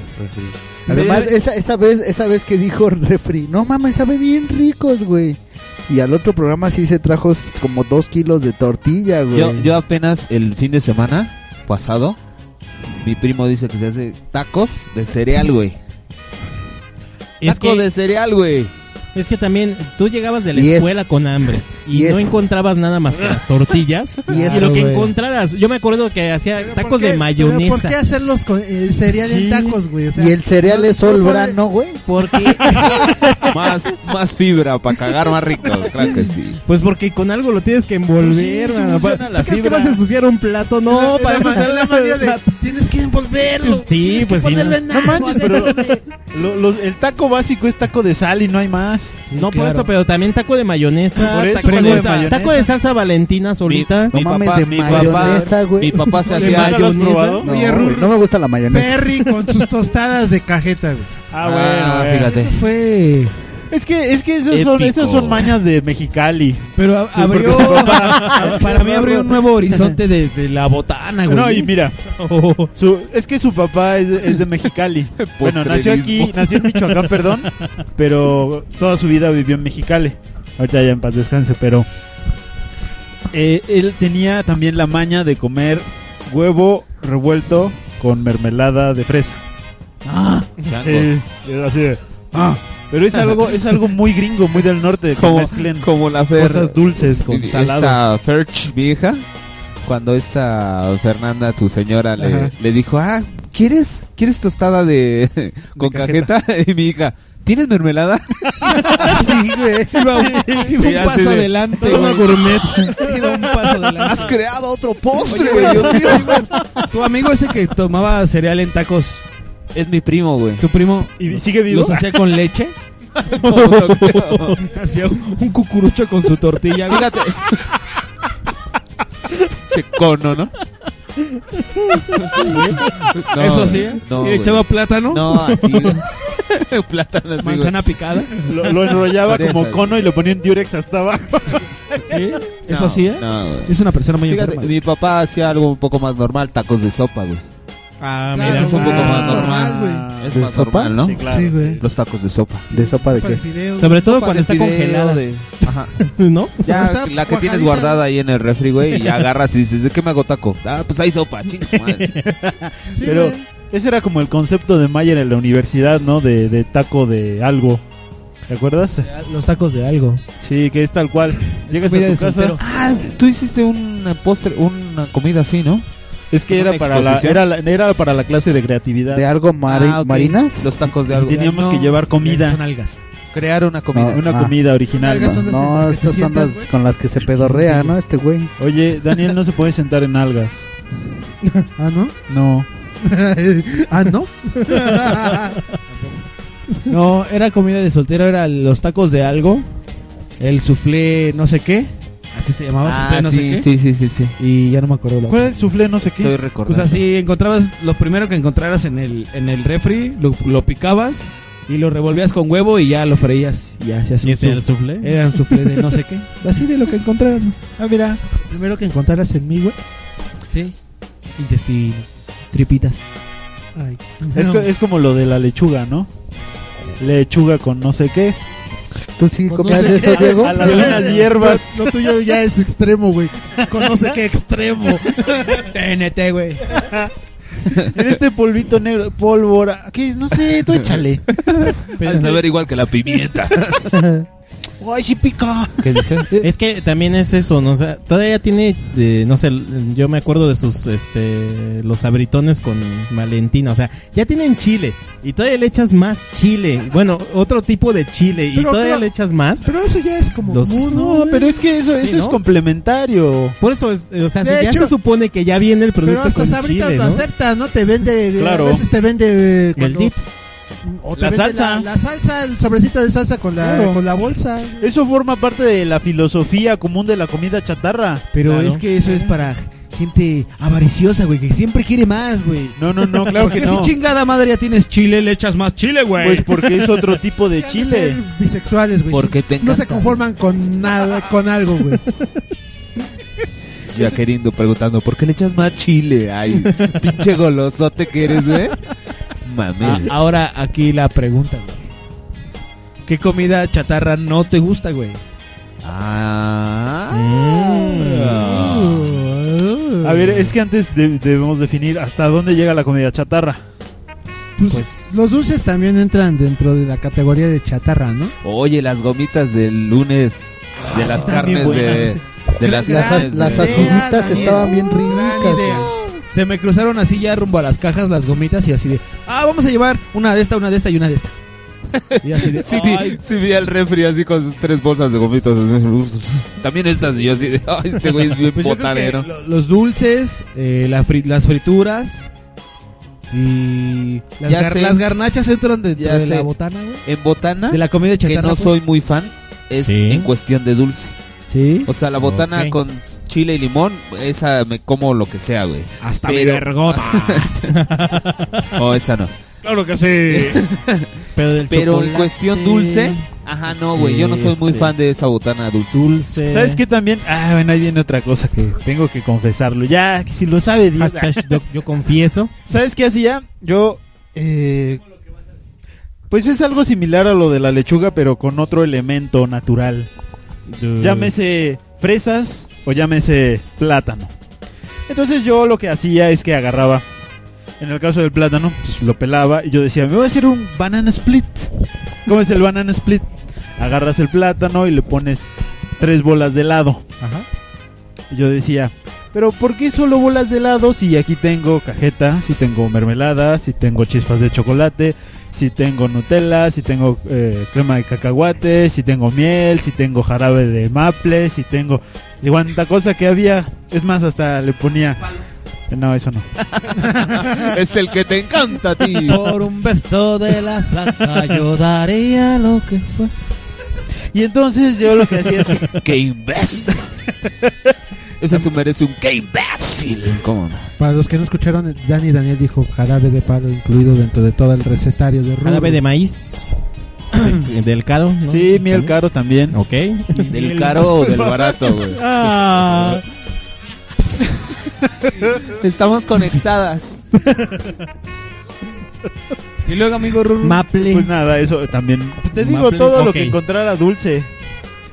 Además, esa, esa vez esa vez que dijo refri, no mames, sabe bien ricos, güey. Y al otro programa sí se trajo como dos kilos de tortilla, güey. Yo, yo apenas el fin de semana pasado, mi primo dice que se hace tacos de cereal, güey. Es Taco que- de cereal, güey. Es que también tú llegabas de la Y es- escuela con hambre y, y no es- encontrabas nada más que las tortillas Y y, es- lo que güey. encontraras. Yo me acuerdo que hacía Pero tacos ¿por qué- de mayonesa. ¿Por qué hacerlos con eh, cereal Sí. en tacos, güey? O sea, y el cereal es no- no solbrano, güey. Porque más, más fibra para cagar más ricos, claro que sí. pues porque con algo lo tienes que envolver. Sí, sí mano. funciona ¿Tú la crees que fibra. vas a ensuciar un plato? No, para eso de, Tienes que envolverlo. Sí, tienes pues que sí, no. en No manches, pero lo- lo- el taco básico es taco de sal y no hay más. No por claro. eso, pero también taco de mayonesa, Por eso, taco, de, mayonesa. taco de salsa valentina solita. No Mi mames, papá- de mi mayonesa, güey. Mi papá se ¿De hacía... ¿Nunca lo has mayonesa? No, Oye, güey, Ruru. no me gusta la mayonesa. Perry con sus tostadas de cajeta, güey. Ah, bueno, Ah, bueno. fíjate. Eso fue. Es que, es que esos son, esos son mañas de Mexicali. Pero a- Sí, abrió. porque su papá- para mí abrió un nuevo horizonte de, de la botana, güey. No, y mira, su- es que su papá es, es de Mexicali. bueno, nació aquí, nació en Michoacán, perdón, pero toda su vida vivió en Mexicali. Ahorita ya en paz descanse, pero eh, él tenía también la maña de comer huevo revuelto con mermelada de fresa. Changos. Sí, era así de, ah. Pero es algo, es algo muy gringo, muy del norte, que Como, mezclen como la Fer... cosas dulces con salado. Esta Ferch vieja, cuando esta Fernanda, tu señora, le, le dijo, ah, ¿quieres, ¿quieres tostada de con cajeta. cajeta? Y mi hija, ¿tienes mermelada? Sí, güey. Iba, un paso de- adelante, gourmet. Iba un paso adelante. Has creado otro postre, Oye, güey, Dios mío. Tu amigo ese que tomaba cereal en tacos, Es mi primo, güey. tu primo, ¿Y sigue vivo? los hacía con leche. Hacía un cucurucho con su tortilla. Fíjate. Che cono, ¿no? No, ¿Eso hacía? No, ¿Y le güey. echaba plátano? No, así, güey. Plátano así, güey. ¿Manzana picada? Lo, lo enrollaba Fresas. como cono y lo ponía en Durex hasta abajo. ¿Sí? ¿Eso No, hacía? No, güey. Sí, es una persona muy Fíjate, enferma. mi papá hacía algo un poco más normal, tacos de sopa, güey. Ah, Claro, mira. es un poco más normal, güey. Es ¿De más sopa? normal, ¿no? Sí, claro. Sí, güey. Los tacos de sopa. ¿De sopa de qué? fideo. Sobre todo cuando está congelada. de- Ajá. ¿No? Ya, está la que tienes cuajadita. guardada ahí en el refri, güey, y agarras y dices, ¿de qué me hago taco? Ah, pues hay sopa, chingas madre. Sí, Pero güey. ese era como el concepto de Mayer en la universidad, ¿no? De, de taco de algo. ¿Te acuerdas? Los tacos de algo. Sí, que es tal cual. Llegas a comida tu de casa. soltero. Ah, tú hiciste un postre, una comida así, ¿no? Es que ¿Una era para, la, era, la- era para la clase de creatividad. ¿De algo mari- Ah, marinas? Los tacos de Y algo. teníamos No, que llevar comida. Son algas. Crear una comida. No. Una Ah. comida original. Son ¿no? estas son las con las que se pedorrea, ¿no? Este güey. Oye, Daniel no se puede sentar en algas. Ah, ¿no? No. ah, ¿no? No, era comida de soltero, era los tacos de algo, el soufflé no sé qué, Así se llamaba. Ah, no sí, sé qué. sí, sí, sí, sí. Y ya no me acuerdo la ¿Cuál es el soufflé no sé qué? Estoy recordando. Pues así encontrabas lo primero que encontraras en el, en el refri, lo, lo picabas y lo revolvías con huevo y ya lo freías. Y ya hacías ¿Y ese era el sou- soufflé? Era un soufflé de no sé qué. Así de lo que encontraras. güey. Ah, mira, primero que encontraras en mí, güey. Sí. Intestino. Tripitas. Ay, Es, no. co- es como lo de la lechuga, ¿no? Lechuga con no sé qué. ¿Tú sí Con no comías sé eso. Diego? A las buenas hierbas. Lo, lo tuyo ya es extremo, güey. Con no sé qué extremo. TNT, güey. En este polvito negro, pólvora. ¿Qué? No sé, tú échale. Vas a ver igual que la pimienta. Ay, sí pica. ¿Qué dice? Es que también es eso, ¿no? O sea, todavía tiene, eh, no sé, yo me acuerdo de sus, este, los abritones con Valentina, o sea, ya tienen chile y todavía le echas más chile, bueno, otro tipo de chile y Pero, todavía pero- le echas más. Pero eso ya es como Los- No, pero es que eso, Sí, eso ¿no? es complementario. Por eso es, o sea, De si ya hecho- se supone que ya viene el Pero producto hasta con lo ¿no? acepta, ¿no? Te vende, de- Claro. a veces te vende eh, El dip. O te La vende salsa. La, la salsa, el sobrecito de salsa con la, Claro. con la bolsa. Eso forma parte de la filosofía común de la comida chatarra. Pero Claro. es que eso es para gente avariciosa, güey, que siempre quiere más, güey. No, no, no, claro que Porque no. si chingada madre ya tienes chile, le echas más chile, güey. Pues porque es otro tipo de Han chile. bisexuales, güey. Porque te No se encanta. conforman con nada, con algo, güey. Ya queriendo preguntando, ¿por qué le echas más chile? Ay, pinche golosote que eres, güey. Mames. Ah, ahora aquí la pregunta, güey. ¿Qué comida chatarra no te gusta, güey? Ah. A ver, es que antes de- debemos definir hasta dónde llega la comida chatarra. Pues, los dulces también entran dentro de la categoría de chatarra, ¿no? Oye, las gomitas del lunes de las están bien carnes de, buenas. de las Las, carnes las de- aciditas Daniel. estaban bien ricas. güey. Se me cruzaron así ya rumbo a las cajas las gomitas y así de, ah, vamos a llevar una de esta, una de esta y una de esta. Y así de, Sí vi, "Ay, sí vi al refri así con sus tres bolsas de gomitas. También estas y yo así de, ay, este güey es bien Pues botanero. lo- los dulces, eh, la fri- las frituras y las, Ya gar- sé. las garnachas entran dentro Ya de la botana, güey. En botana, De la comida que no pues. soy muy fan, es Sí. en cuestión de dulce. Sí. O sea, la botana con chile y limón, esa me como lo que sea, güey. Hasta Pero- mi vergota. Oh, esa no. claro que sí. Pero del Pero en cuestión dulce, ajá, no, güey. Yo no soy muy este, fan de esa botana dulce. Dulce. ¿Sabes qué también? Ah, bueno, ahí viene otra cosa que tengo que confesarlo. Ya, si lo sabe Dios. Yo, yo confieso. ¿Sabes qué hacía? Yo, eh, pues es algo similar a lo de la lechuga, pero con otro elemento natural. Llámese fresas o llámese plátano. Entonces yo lo que hacía es que agarraba, en el caso del plátano, pues lo pelaba y yo decía, me voy a hacer un banana split. ¿Cómo es el banana split? Agarras el plátano y le pones tres bolas de helado. Ajá. Y yo decía, pero ¿por qué solo bolas de helado si aquí tengo cajeta, si tengo mermelada, si tengo chispas de chocolate, si tengo Nutella, si tengo eh, crema de cacahuate, si tengo miel, si tengo jarabe de maple, si tengo... Y cuánta cosa que había. Es más, hasta le ponía... No, eso no. es el que te encanta ti. Por un beso de la flaca yo daría lo que fue. Y entonces yo lo que hacía es que... ¡Qué imbécil! Ese se merece un ¡qué imbécil! ¿Cómo no? Para los que no escucharon, Dani Daniel dijo jarabe de palo incluido dentro de todo el recetario de Rubro. Jarabe de maíz. De- del caro, ¿no? Sí, miel caro también. Ok. ¿Del caro o del barato, güey? Ah. Estamos conectadas. Y luego, amigo Ruru. Maple. Pues nada, eso también... Te digo Maple, todo lo ok. que encontrara dulce.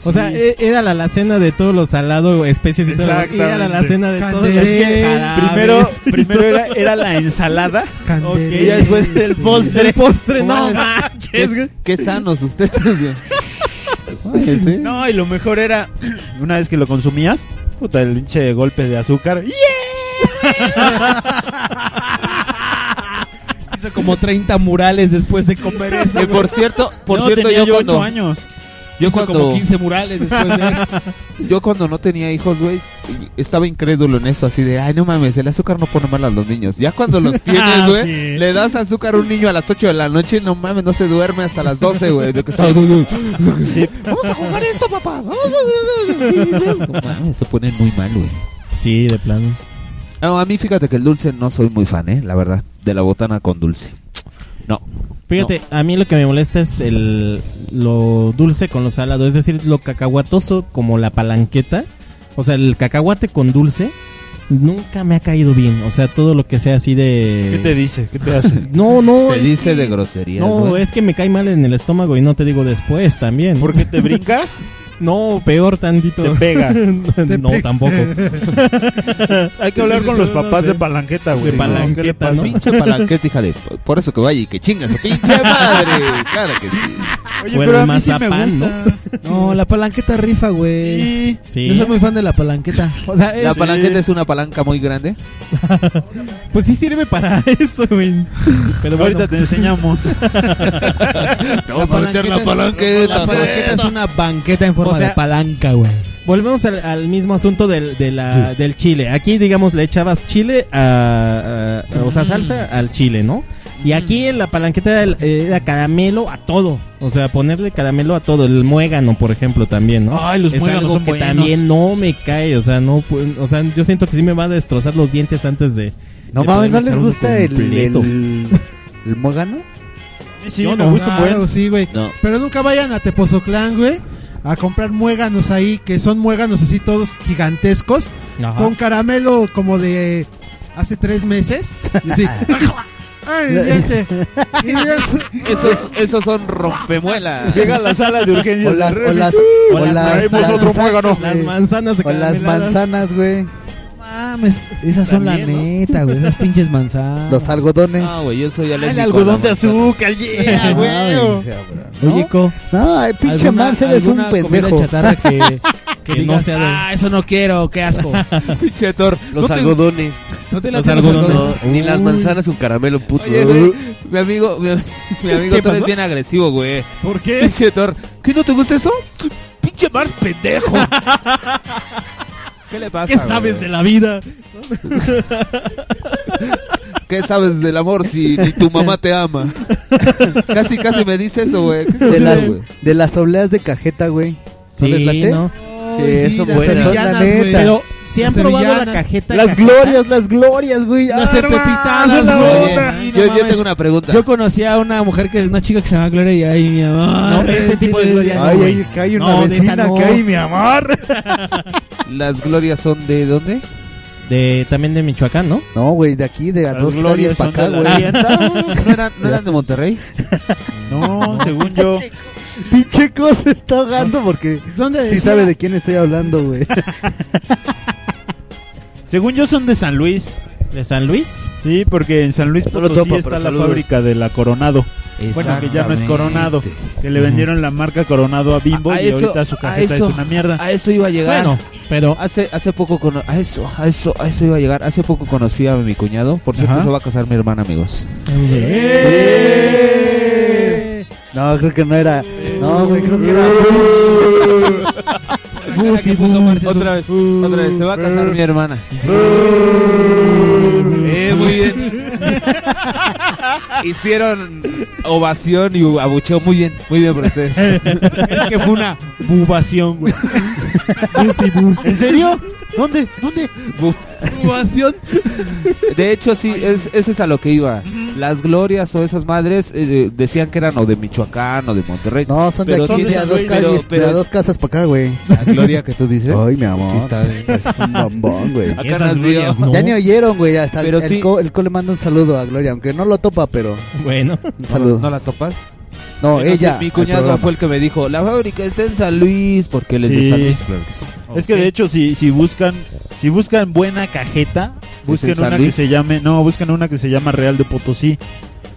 O sea, e- era la alacena de todos los salados, especies y todo. era la alacena de todos los Es que jarabes primero, primero era, era la ensalada Candelero. y ya después el postre. El postre, no Qué- manches. güey. Qué sanos ustedes. No, y lo mejor era, una vez que lo consumías, puta, el pinche golpe de azúcar. Hizo como 30 murales después de comer eso. Que por cierto, por No, cierto, tenía yo yo cuando, ocho años. Yo Hizo cuando, como 15 murales después de eso. yo cuando no tenía hijos, güey, estaba incrédulo en eso, así de, ay, no mames, el azúcar no pone mal a los niños. Ya cuando los tienes, güey, Sí. le das azúcar a un niño a las 8 de la noche, no mames, no se duerme hasta las 12, güey. Está... Vamos a jugar esto, papá. Vamos a... No mames, se ponen muy mal, güey. Sí, de plano. No, a mí fíjate que el dulce no soy muy fan, ¿eh? La verdad, de la botana con dulce. No. Fíjate, a mí lo que me molesta es el lo dulce con lo salado, es decir, lo cacahuatoso como la palanqueta. O sea, el cacahuate con dulce nunca me ha caído bien. O sea, todo lo que sea así de. ¿Qué te dice? ¿Qué te hace? No, no. Te dice que- de groserías, No, es que me cae mal en el estómago y no te digo después también. ¿Por qué te brinca? No, peor tantito. Te pega. no, tampoco. Hay que hablar con los papás de palanqueta, güey. De palanqueta. ¿no? Pinche palanqueta, hija de... Por eso que vaya y que chinga su pinche madre. Claro que sí. Oye, el pero a mí sí me mazapán, gusta. No, la palanqueta rifa, güey. Sí. Yo soy muy fan de la palanqueta. O sea, es- La palanqueta es una palanca muy grande. Pues sí sirve para eso, güey. Pero bueno. Ahorita te enseñamos. Vamos a meter la palanqueta. La palanqueta es una banqueta en forma O sea, de palanca, güey. Volvemos al, al mismo asunto del, de la, del chile. Aquí, digamos, le echabas chile a, a- o sea, salsa al chile, ¿no? Y aquí en la palanqueta era, era caramelo a todo. O sea, ponerle caramelo a todo. El muégano, por ejemplo, también, ¿no? Ay, los es muéganos algo son que buenos. también no me cae. O sea, no, o sea, yo siento que sí me va a destrozar los dientes antes de. No de mames, ¿no les gusta el, el, el muégano? Sí, Yo me no, gusta un claro, sí, güey. No. Pero nunca vayan a Tepozoclán, güey, a comprar muéganos ahí, que son muéganos así todos gigantescos, Ajá. con caramelo como de hace tres meses. Y así, ¡Ay, diente! Esos, esos son rompemuelas. Llega a la sala de urgencias. O las, o las, o las, manzanas o las manzanas, güey. Mames, esas son la neta, güey, esas pinches manzanas. Los algodones. No, güey, yo soy alérgico El algodón de azúcar, yeah, Ah, güey. Oye, ¿no? Co, No, pinche ¿alguna- Marcel es un pendejo. chatarra que, que Que no digas, sea de- ah, eso no quiero, qué asco. Pinche Thor. Los ¿No te- algodones. ¿No te Los algodones. algodones? No, ni las manzanas con caramelo, puto. Oye, güey, mi amigo, mi, mi amigo ¿Qué Thor es bien agresivo, güey. ¿Por qué? Pinche Thor. ¿Qué no te gusta eso? Pinche Mars pendejo. ¿Qué le pasa? ¿Qué sabes güey? de la vida? ¿Qué sabes del amor si ni tu mamá te ama? casi, casi me dice eso, güey. ¿Qué De las, de las obleas de cajeta, güey. ¿No Sí? ¿no? Sí, eso las buena. Son la sevillanas, güey. neta. Pero si han Las probado la sevillanas. cajeta. Las cajeta? glorias, las glorias, güey. Las Ah, no, güey. Oye, Ay, no yo, yo mames. tengo una pregunta. Yo conocí a una mujer que es una chica que se llama Gloria y ay, mi amor. No, ese tipo de gloria no, Ay, güey. ay, que hay una No, de esa vecina no. que hay, mi amor. ¿Las glorias son de dónde? De, también de Michoacán, ¿no? No, güey, de aquí, de a Las dos glorias calles para acá, son de güey. la. ¿No eran, ¿No eran de Monterrey? No, según yo. Pinche cosa se está ahogando porque ¿Dónde sí decía? sabe de quién estoy hablando, güey. Según yo son de San Luis. De San Luis. Sí, porque en San Luis No lo Potosí topa, está pero la saludos. fábrica de la Coronado. Bueno, que ya no es Coronado. Que le vendieron la marca Coronado a Bimbo A y eso- ahorita su a cajeta eso- es una mierda. A eso iba a llegar. Bueno, pero. Hace, hace poco cono- a eso, a eso, a eso iba a llegar. Hace poco conocí a mi cuñado. Por cierto, Ajá. se va a casar mi hermana, amigos. No, creo que no era. No, güey, creo que era. Otra vez, otra vez, se va a casar mi hermana. eh, muy bien. Hicieron ovación y abucheo muy bien, muy bien por ustedes. Es que fue una bubación, güey. ¿En serio? ¿Dónde? ¿Dónde? Bubación. De hecho, sí, es, ese es a lo que iba. Las glorias o esas madres eh, decían que eran o de Michoacán o de Monterrey. No, son de Pero aquí, tiene- de a dos pero- calles, pero de a es- dos casas para acá, güey. La gloria que tú dices. Ay, mi amor. Sí, está Es un bombón, güey. Acá Esas nació. glorias, no. Ya ni oyeron, güey. Hasta Pero el, sí. co, el co le manda un saludo a Gloria, aunque no lo topa, pero Bueno. un ¿No, saludo. ¿No la topas? No, ella. sí, mi cuñado fue el que me dijo, la fábrica está en San Luis, porque él es de Sí. San Luis, claro que sí. Es que de hecho si, si buscan si buscan buena cajeta, busquen una Luis? que se llame, no, buscan una que se llama Real de Potosí,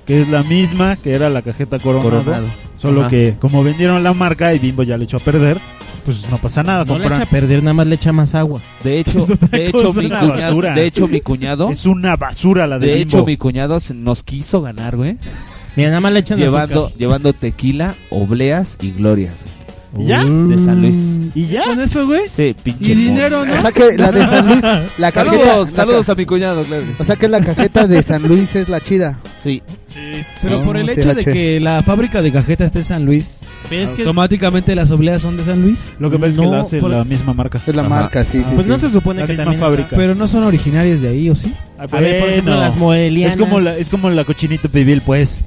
que es la misma que era la cajeta Coronado, Coronado. solo Ajá. que como vendieron la marca y Bimbo ya le echó a perder, pues no pasa nada, No le echa a perder, nada más le echa más agua. De hecho, de hecho, mi Es una cuñado, basura. de hecho, mi cuñado, es una basura la de, de Bimbo. hecho, mi cuñado se- nos quiso ganar, güey, Mira, nada más le echan llevando, azúcar. llevando tequila, obleas y glorias. güey. ¿Y ya? De San Luis. ¿Y ya? ¿Con eso, güey? Sí, pinche. ¿Y dinero, no? O sea que la de San Luis, la cajeta, Saludos, la saludos ca- a mi cuñado, claro. que sí. O sea que la cajeta de San Luis es la chida. Sí. Pero No, por el sí, hecho de que la fábrica de cajeta esté en San Luis, Pero es que- automáticamente las obleas son de San Luis. Lo que pasa es que No, la hace por- la misma marca. Es la Ajá. marca, sí, sí. Pues sí. no se supone La que misma también fábrica. Pero no son originarias de ahí, ¿o sí? A A ver, por ejemplo, las modelianas. Es como la, es como la cochinita pibil, pues.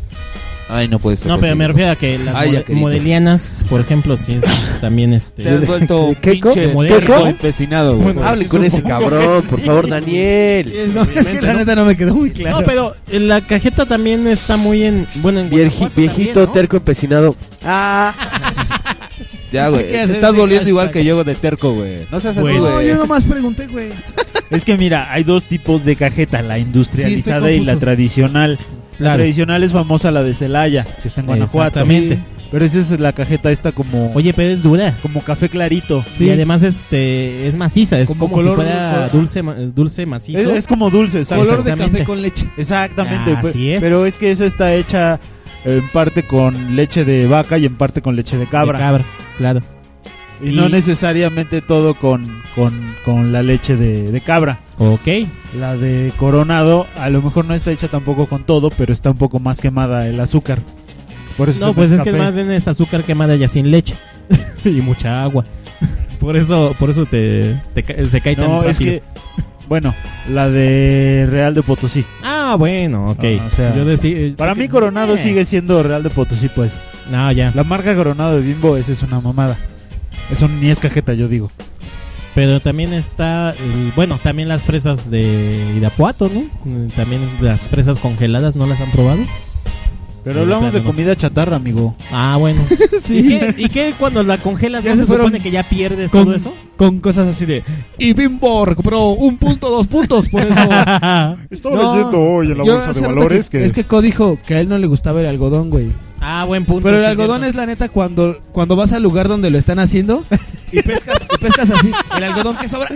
Ay, no puede ser. No, pero me refiero a que las Ay, mode- ya, querido. modelianas, por ejemplo, sí es también este. Te has vuelto ¿Qué co- pinche qué moderno co- empecinado, güey. Bueno, Hable con ese supongo cabrón, por sí. favor, Daniel. Sí, es, no, es que la neta no me quedó muy claro. No, pero eh, la cajeta también está muy en. Bueno, en Guanajuato viejito, también, ¿no? terco, empecinado. Ah, Ya, güey. ¿Qué Te haces estás volviendo hashtag? igual que yo de terco, güey. No seas así, güey. No, yo nomás pregunté, güey. Es que mira, hay dos tipos de cajeta, la industrializada y la confuso. La tradicional es famosa la de Celaya, que está en Guanajuato. Exactamente. Sí. Pero esa es la cajeta esta como Oye, pero es dura. como café clarito. Y además este es maciza, es Como como, color- si fuera color- dulce ma- dulce Es, macizo. es como dulce, ¿sabes? Color de Exactamente. café con leche. Exactamente. Ah, así es. Pero es que esa está hecha en parte con leche de vaca y en parte con leche de cabra. De cabra, claro. Y, Y- no necesariamente todo con, con, con la leche de, de cabra. Ok. La de Coronado a lo mejor no está hecha tampoco con todo, pero está un poco más quemada el azúcar. Por eso No, pues es que más bien es azúcar quemada ya sin leche y mucha agua. Por eso, por eso te, te se cae tan No, rápido. es que bueno, la de Real de Potosí. Ah, bueno, ok. Ah, o sea, Yo decí- Para mí Coronado Eh. sigue siendo Real de Potosí, pues. No, ya. La marca Coronado de Bimbo, esa es una mamada. Eso ni es cajeta, yo digo. Pero también está, el- bueno, también las fresas de Irapuato, ¿no? También las fresas congeladas, ¿no las han probado? Pero hablamos de comida chatarra, amigo. Ah, bueno. ¿Y, qué, y qué cuando la congelas Ya no se supone que ya pierdes con, todo eso? Con cosas así de. Y Bimbo recuperó un punto, dos puntos, por eso. Estaba No, leyendo hoy en la bolsa de valores que... Es que Co dijo que a él no le gustaba el algodón, güey. Ah, buen punto. Pero el sí, algodón cierto. es la neta cuando, cuando vas al lugar donde lo están haciendo y pescas, y pescas así. El algodón que sobra.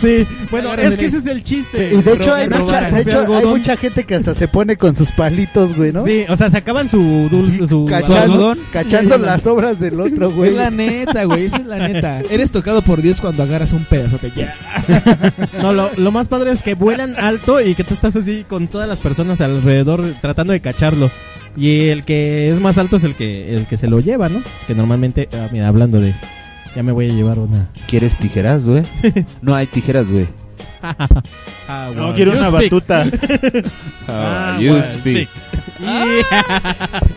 Sí, bueno, es que ese es el chiste. Y de hecho, hay mucha, de hecho hay mucha gente que hasta se pone con sus palitos, güey, ¿no? Sí, o sea, sacaban su dulce, su Cachando, algodón. cachando las obras del otro, güey. Es la neta, güey. Esa es la neta. Eres tocado por Dios cuando agarras un pedazote. Ya. No, lo, lo más padre es que vuelan alto y que tú estás así con todas las personas alrededor tratando de cacharlo. Y el que es más alto es el que el que se lo lleva, ¿no? Que normalmente, ah, mira, hablando de ya me voy a llevar una. ¿Quieres tijeras, güey? No hay tijeras, güey. Ah, No, quiero You una speak. batuta. Ah, you speak. Yeah.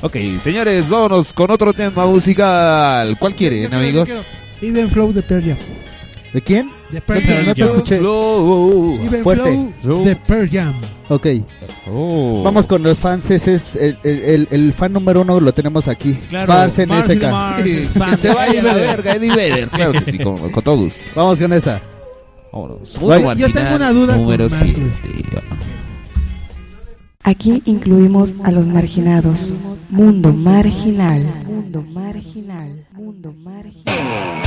Ok, señores, vámonos con otro tema musical. ¿Cuál quieren, amigos? Even Flow de Pearl Jam. ¿De quién? De Pearl No te- Jam. no te escuché. Even Fuerte. Flow de Pearl Jam. Ok. Oh. Vamos con los fans. Ese es el, el, el- el fan número uno, lo tenemos aquí. Claro, Mars en Mars SK. Mars Que se vaya a la verga, Eddie Vedder. Claro que sí, con, con todo gusto. Vamos con esa. Vámonos. Mundo yo tengo una duda Número Mars, 7. Aquí incluimos a los marginados. Mundo marginal. Mundo marginal. Mundo marginal.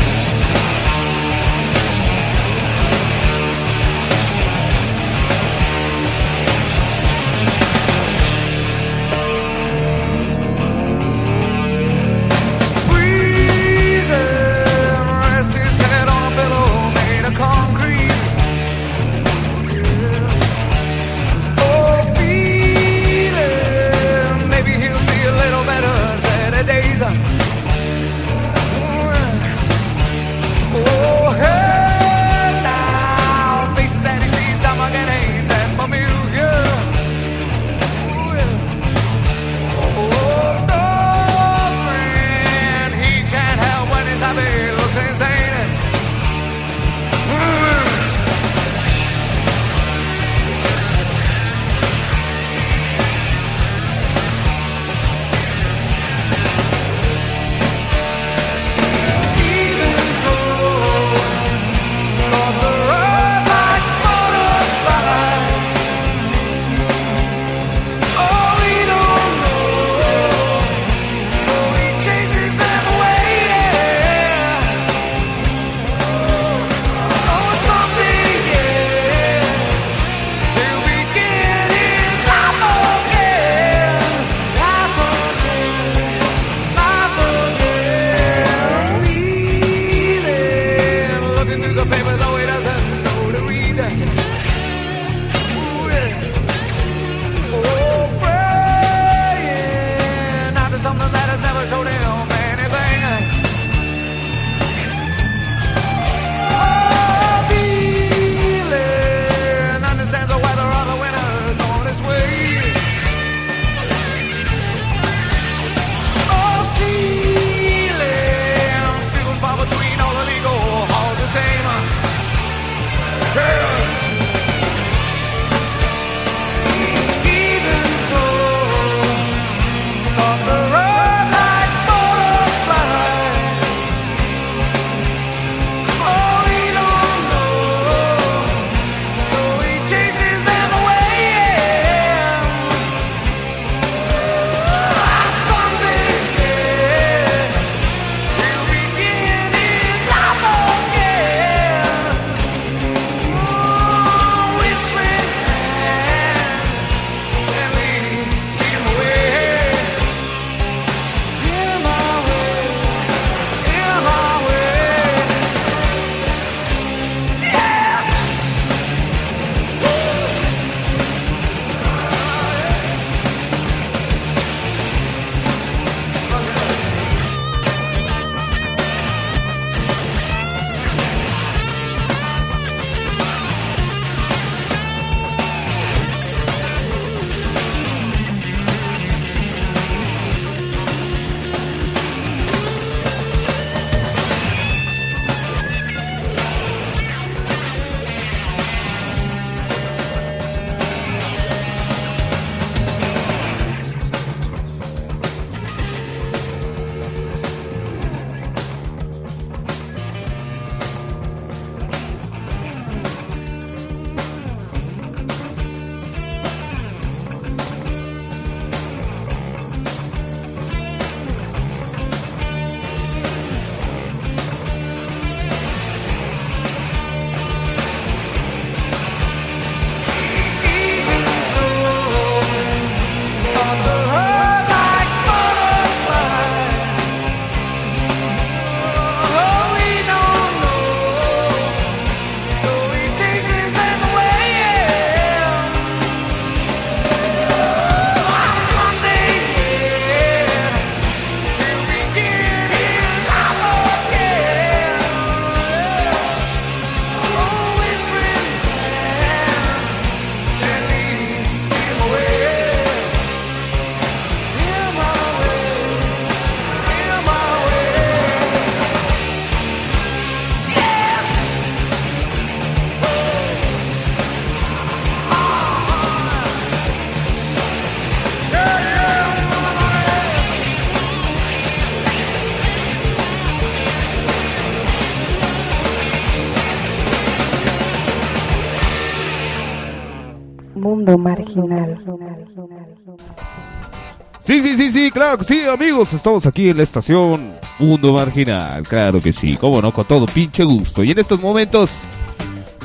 Sí, sí, sí, sí, claro sí, amigos. Estamos aquí en la estación Mundo Marginal. Claro que sí, cómo no, con todo pinche gusto. Y en estos momentos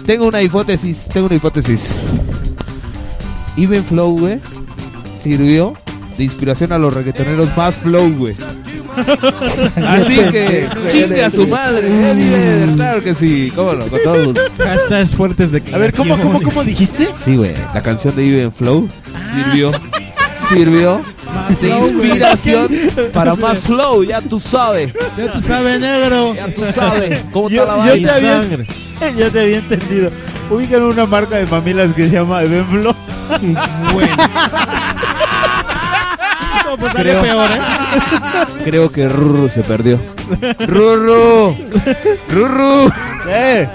tengo una hipótesis, tengo una hipótesis. Even Flow, güey, sirvió de inspiración a los reggaetoneros más flow, güey. Así que chingue a su madre, Eddie Vedder, claro que sí, cómo no, con todo gusto. Hashtags fuertes de A ver, ¿cómo, cómo, cómo dijiste? Sí, güey, la canción de Even Flow sirvió, sirvió de flow, güey. inspiración para más flow, ya tú sabes. Ya tú sabes, negro. Ya tú sabes cómo Yo, está la yo te había, yo te había entendido. Ubican una marca de mamilas que se llama Evenflo. No, pues Creo- peor, ¿eh? Creo que Ruru se perdió. Ruru, Ruru. Eh.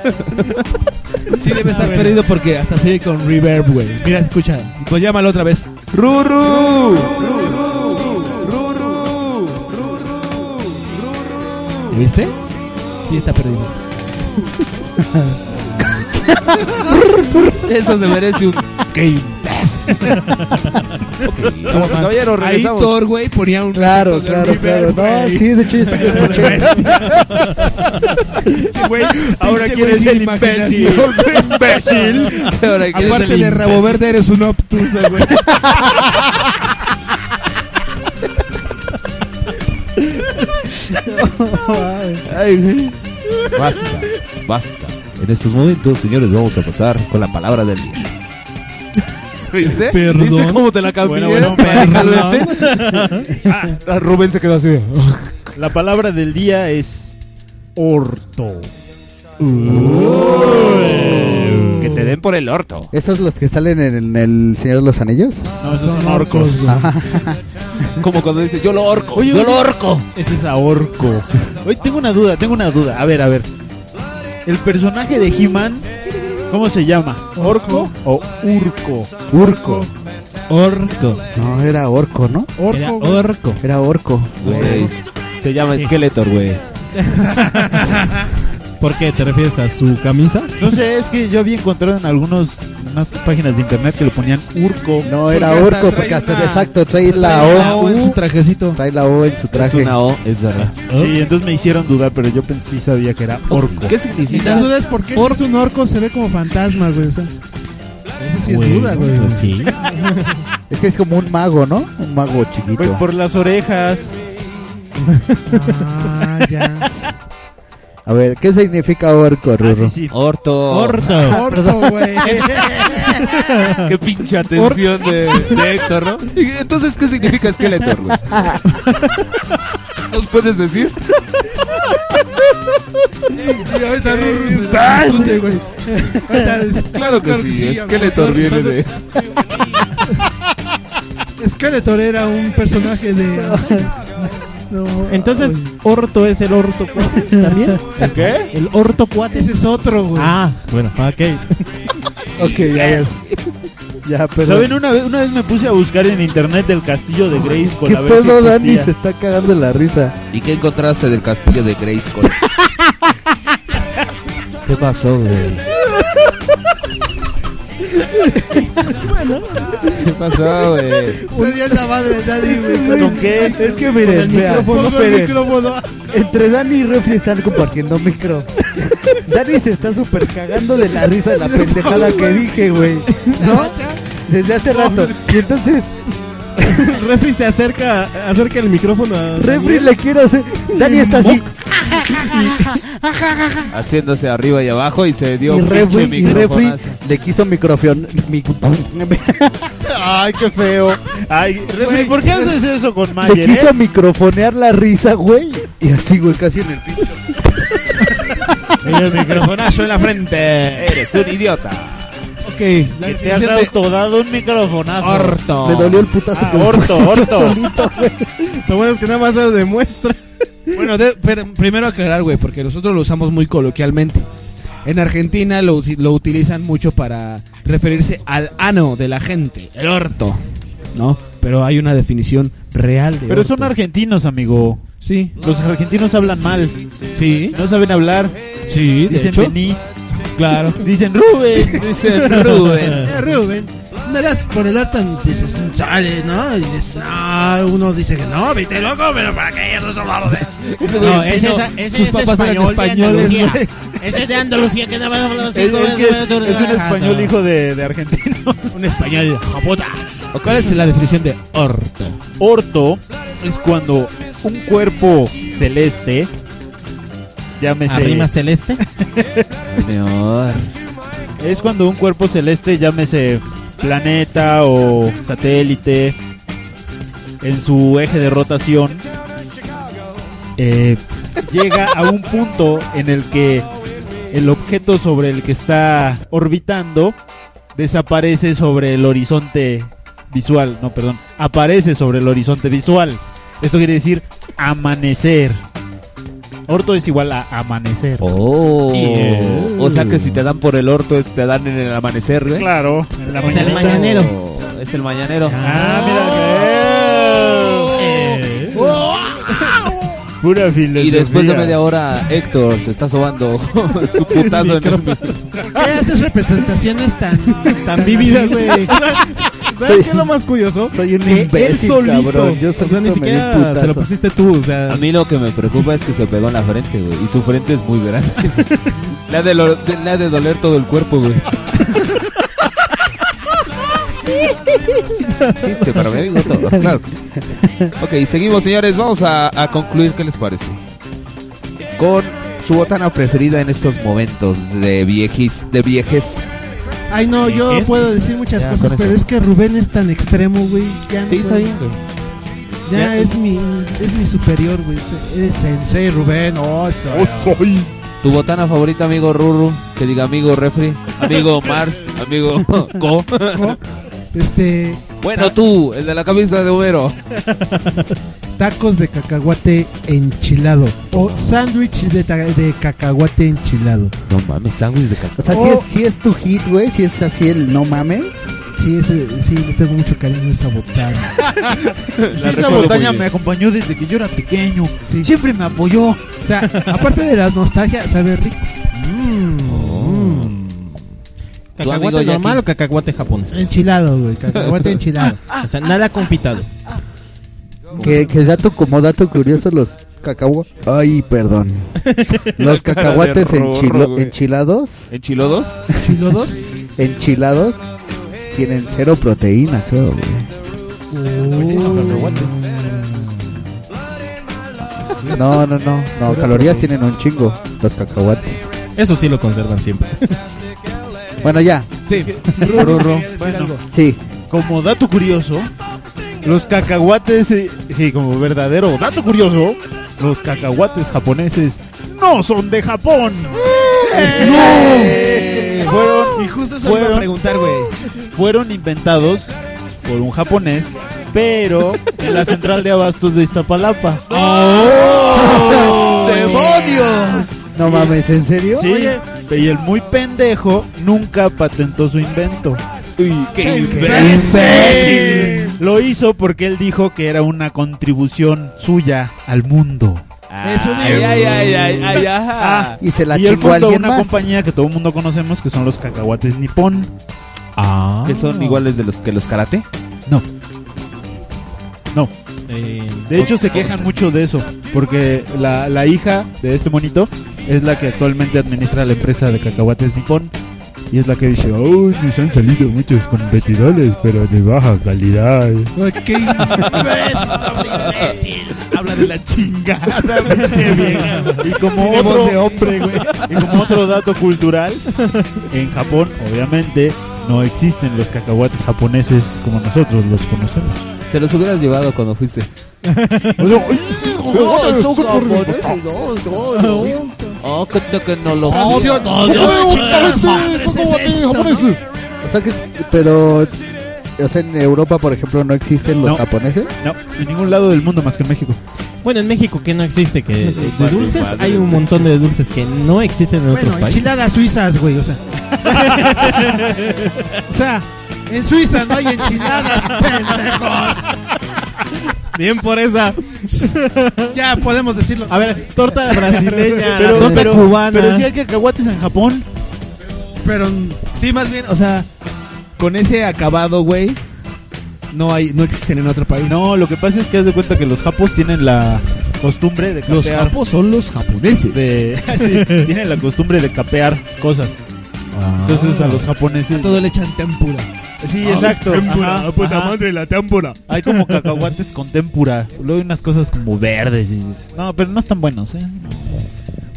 Sí debe estar perdido porque hasta se oye con reverb, güey. Mira, escucha. Pues llámalo otra vez. Ruru. ¿Viste? Sí está perdido. Eso se merece un game Vamos, caballero, Ahí regresamos. Thor, güey, ponía un. Claro, de claro, claro. No, sí, de hecho escuché. Pinche güey, Ahora es sin el imbécil. imbécil. Es Aparte el de rabo verde, eres un obtuso, güey. Ay, güey. Basta, basta. En estos momentos, señores, vamos a pasar con la palabra del día. ¿Viste? Perdón. ¿Viste cómo te la cambié? Bueno, bueno, Radicalmente. Ah, Rubén se quedó así. de, La palabra del día es orto. Que te den por el orto. ¿Esos los que salen en el Señor de los Anillos? No, esos son orcos. Como cuando dice, yo lo orco. Oye, yo oye, lo orco. Ese es ahorco. Oye, tengo una duda, tengo una duda. A ver, a ver. El personaje de He-Man, ¿cómo se llama? ¿Orco o Urco? Urco. Orco. No, era orco, ¿no? Era orco. Era orco. Güey, se llama Skeletor, güey. ¿Por qué? ¿Te refieres a su camisa? No sé, es que yo había encontrado en algunos unas páginas de internet que le ponían Urco. No, era Porque trae porque hasta una- exacto, trae la Trae la O. O en su trajecito. Trae la O en su Es traje. una O, es verdad. Sí, entonces me hicieron dudar, pero yo pensé sí sabía que era Orco. ¿Qué Y significa? la duda es por qué si es un orco se ve como fantasma, güey. O sea, eso sí es Güey, duda, güey. pues sí. Es que es como un mago, ¿no? Un mago chiquito. Pues por las orejas. Ah, ya. A ver, ¿qué significa orco, Ah, Rurro? sí, sí. Orto. Orto. Orco, güey. Qué pinche atención de, de Héctor, ¿no? Y Entonces, ¿qué significa Skeletor, güey? ¿Nos puedes decir? Y ahorita responde, güey. Ahorita es- Claro que sí, Skeletor viene de... Skeletor era un personaje de. No, Entonces, Orto es el Orto Cuate también. ¿Qué? El Orto Cuate. ese es otro, güey. Ah, bueno, ok. Ok, ya, ya. Ya, pero. ¿Saben? Una vez, una vez me puse a buscar en internet del castillo de Grace con ¿Qué a ver si pedo, Dani? existía. Se está cagando la risa. ¿Y qué encontraste del castillo de Grayskull? ¿Qué pasó, güey? ¿Qué pasó, güey? Sería la madre de Dani, güey. ¿Con qué? Es que miren, vean, Pongo el esperen. micrófono. Entre Dani y Refri están compartiendo micro. Dani se está súper cagando de la risa de la pendejada que dije, güey. ¿No? Desde hace rato. Y entonces, Refri se acerca, acerca el micrófono a Refri le quiere hacer. Dani está así. Haciéndose arriba y abajo y se dio Y un Refri, pinche y Refri microfonazo. le quiso microfion. mi- Ay, qué feo. Ay, Refri, ¿por qué haces eso con le Mayer? quiso eh? microfonear la risa, güey. Y así, güey, casi en el piso. el microfonazo en la frente. Eres un idiota. Que te has autodado un microfonazo. Orto. Le dolió el putazo Ah, que orto, orto. solito. Lo bueno es que nada más se demuestra. Bueno, de- pero primero aclarar, güey, porque nosotros lo usamos muy coloquialmente. En Argentina lo, lo utilizan mucho para referirse al ano de la gente, el orto, ¿no? Pero hay una definición real de Pero orto. son argentinos, amigo. Sí, Los argentinos hablan mal. sí, No saben hablar. sí, de Dicen hecho. vení. Claro. Dicen Rubén. Dice Rubén. Eh, Rubén. me das por el orto, dices, sale, ¿no? Y dices, no, uno dice que no, viste loco, pero ¿para qué? Eso es hablado de... No, ese, es- ese sus es papás eran español de españoles, Andalucía. Ese es de Andalucía que no va a hablar Es, es que es, es un español hijo de, de argentinos. Un español japota. ¿Cuál es la definición de orto? Orto es cuando un cuerpo celeste, llámese... ¿Arrima celeste? Es cuando un cuerpo celeste, llámese planeta o satélite, en su eje de rotación, eh, llega a un punto en el que el objeto sobre el que está orbitando desaparece sobre el horizonte visual. No, perdón, aparece sobre el horizonte visual. Esto quiere decir amanecer. Orto es igual a amanecer. Oh. Yeah. O sea que si te dan por el orto, es, te dan en el amanecer, güey. Claro, en la Es el mañanero. Oh, Es el mañanero. Ah, mira Pura filosofía. Y después de media hora, Héctor se está sobando su putazo en el ¿Por qué haces representaciones tan, Tan vívidas, güey. ¿Sabes qué es lo más curioso? Soy un Que imbécil, él solito. cabrón. Yo o sea, solito ni siquiera se lo pusiste tú, o sea. A mí lo que me preocupa es que se pegó en la frente, güey. Y su frente es muy grande. le, ha de lo- de- le ha de doler todo el cuerpo, güey. Chiste para mi amigo todo. Claro. Ok, seguimos, señores. Vamos a, a concluir. ¿Qué les parece? Con su botana preferida en estos momentos de viejis, de viejes. Ay, no, yo ¿Es? puedo decir muchas Ya, cosas, con pero eso. es que Rubén es tan extremo, güey. Ya no Sí, está puedo. bien, güey. Ya, Ya. es mi es mi superior, güey. Es sensei, Rubén. Oh, soy. Tu botana favorita, amigo Ruru. Que diga amigo Refri. Amigo Mars. Amigo Co. Este. Bueno, tú, el de la camisa de Homero. Tacos de cacahuate enchilado. O sándwich de, de cacahuate enchilado. No mames, sándwich de O sea, si, es, si es tu hit, güey, si es así el no mames. Sí, ese, sí, le tengo mucho cariño a esa botana. Sí, esa botaña me acompañó desde que yo era pequeño. Sí. Siempre me apoyó. O sea, aparte de la nostalgia, sabe rico. ¿Cacahuate amigo Jackie. normal o cacahuate japonés? Enchilado, güey. Cacahuate enchilado. O sea, nada confitado. Que, que dato como dato curioso, los cacahuates. Ay, perdón. Los cacahuates enchilo- enchilados. ¿Enchilodos? ¿Enchilados? Enchilados. Tienen cero proteína, creo, güey. No, no, no. No, calorías tienen un chingo los cacahuates. Eso sí lo conservan siempre. Bueno, ya. Sí. Rorro. Bueno, Sí. como dato curioso, los cacahuates, eh, sí, como verdadero dato curioso, los cacahuates japoneses no son de Japón. ¡Eh! No. Fueron, Y justo eso iba a fueron, preguntar, güey. fueron inventados por un japonés, pero en la central de abastos de Iztapalapa. ¡Demonios! No mames, ¿en serio? Sí, y el muy pendejo nunca patentó su invento. Uy, qué imbécil. Lo hizo porque él dijo que era una contribución suya al mundo. Es un ay, ay, ay, ay, ay, ajá. Y se la y él chingó fundó alguien una más. compañía que todo el mundo conocemos que son los cacahuates nipón. Ah. ¿Que son iguales de los que los karate? No. No. Eh, De hecho, se quejan mucho de eso. Porque la, la hija de este monito es la que actualmente administra la empresa de cacahuates nipón. Y es la que dice, uy, nos han salido muchos competidores, pero de baja calidad. ¡Qué imbécil! Habla de la chingada, pinche vieja. Y como otro, voz de hombre, güey. y como otro dato cultural, en Japón, obviamente, no existen los cacahuates japoneses como nosotros los conocemos. Se los hubieras llevado cuando fuiste. Oh, que te que no lo O sea que, es- pero, o sea, en Europa, por ejemplo, no existen los No. japoneses. No, en ningún lado del mundo más que en México. Bueno, en México que no existe, que de, dulces hay un montón de dulces que no existen en Bueno, otros países. enchiladas suizas, güey, o sea. o sea, en Suiza no hay enchiladas, pendejos. Bien por esa. Ya podemos decirlo. A ver, torta brasileña, Pero, la torta pero, cubana. pero sí hay cacahuates en Japón. Pero sí, más bien, o sea, con ese acabado, güey, no hay, no existen en otro país. No, lo que pasa es que haz de cuenta que los japos tienen la costumbre de Los capear. japos son los japoneses. de, sí, tienen la costumbre de capear cosas. Entonces a los japoneses. A todo le echan tempura. Sí, Ah, exacto. tempura, Ajá, puta ajá. madre, la tempura. Hay como cacahuates con tempura. Luego hay unas cosas como verdes. y- No, pero no están buenos, ¿eh?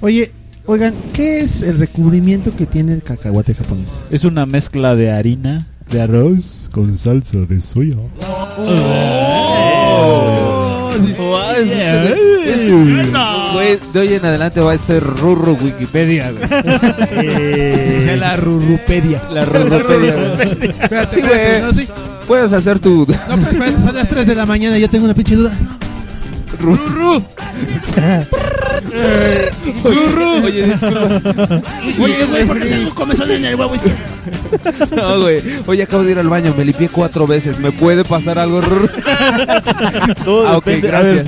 Oye, oigan, ¿qué es el recubrimiento que tiene el cacahuate japonés? Es una mezcla de harina, de arroz con salsa de soya. Güey, de hoy en adelante va a ser Rurro Wikipedia, güey. Que sea la Rurupedia. La Rurrupedia, güey. Espérate, espérate, no, sí. Puedes hacer tu. No, pero espérate, son las 3 de la mañana yo tengo una pinche duda. Rurru. Rurru. Oye, disculpa. Oye, güey, ¿por qué tengo comezón en el huevo izquierdo? No, güey. Oye, acabo de ir al baño, me limpié cuatro veces. ¿Me puede pasar algo, Rurru? Todo Ah, ok, gracias.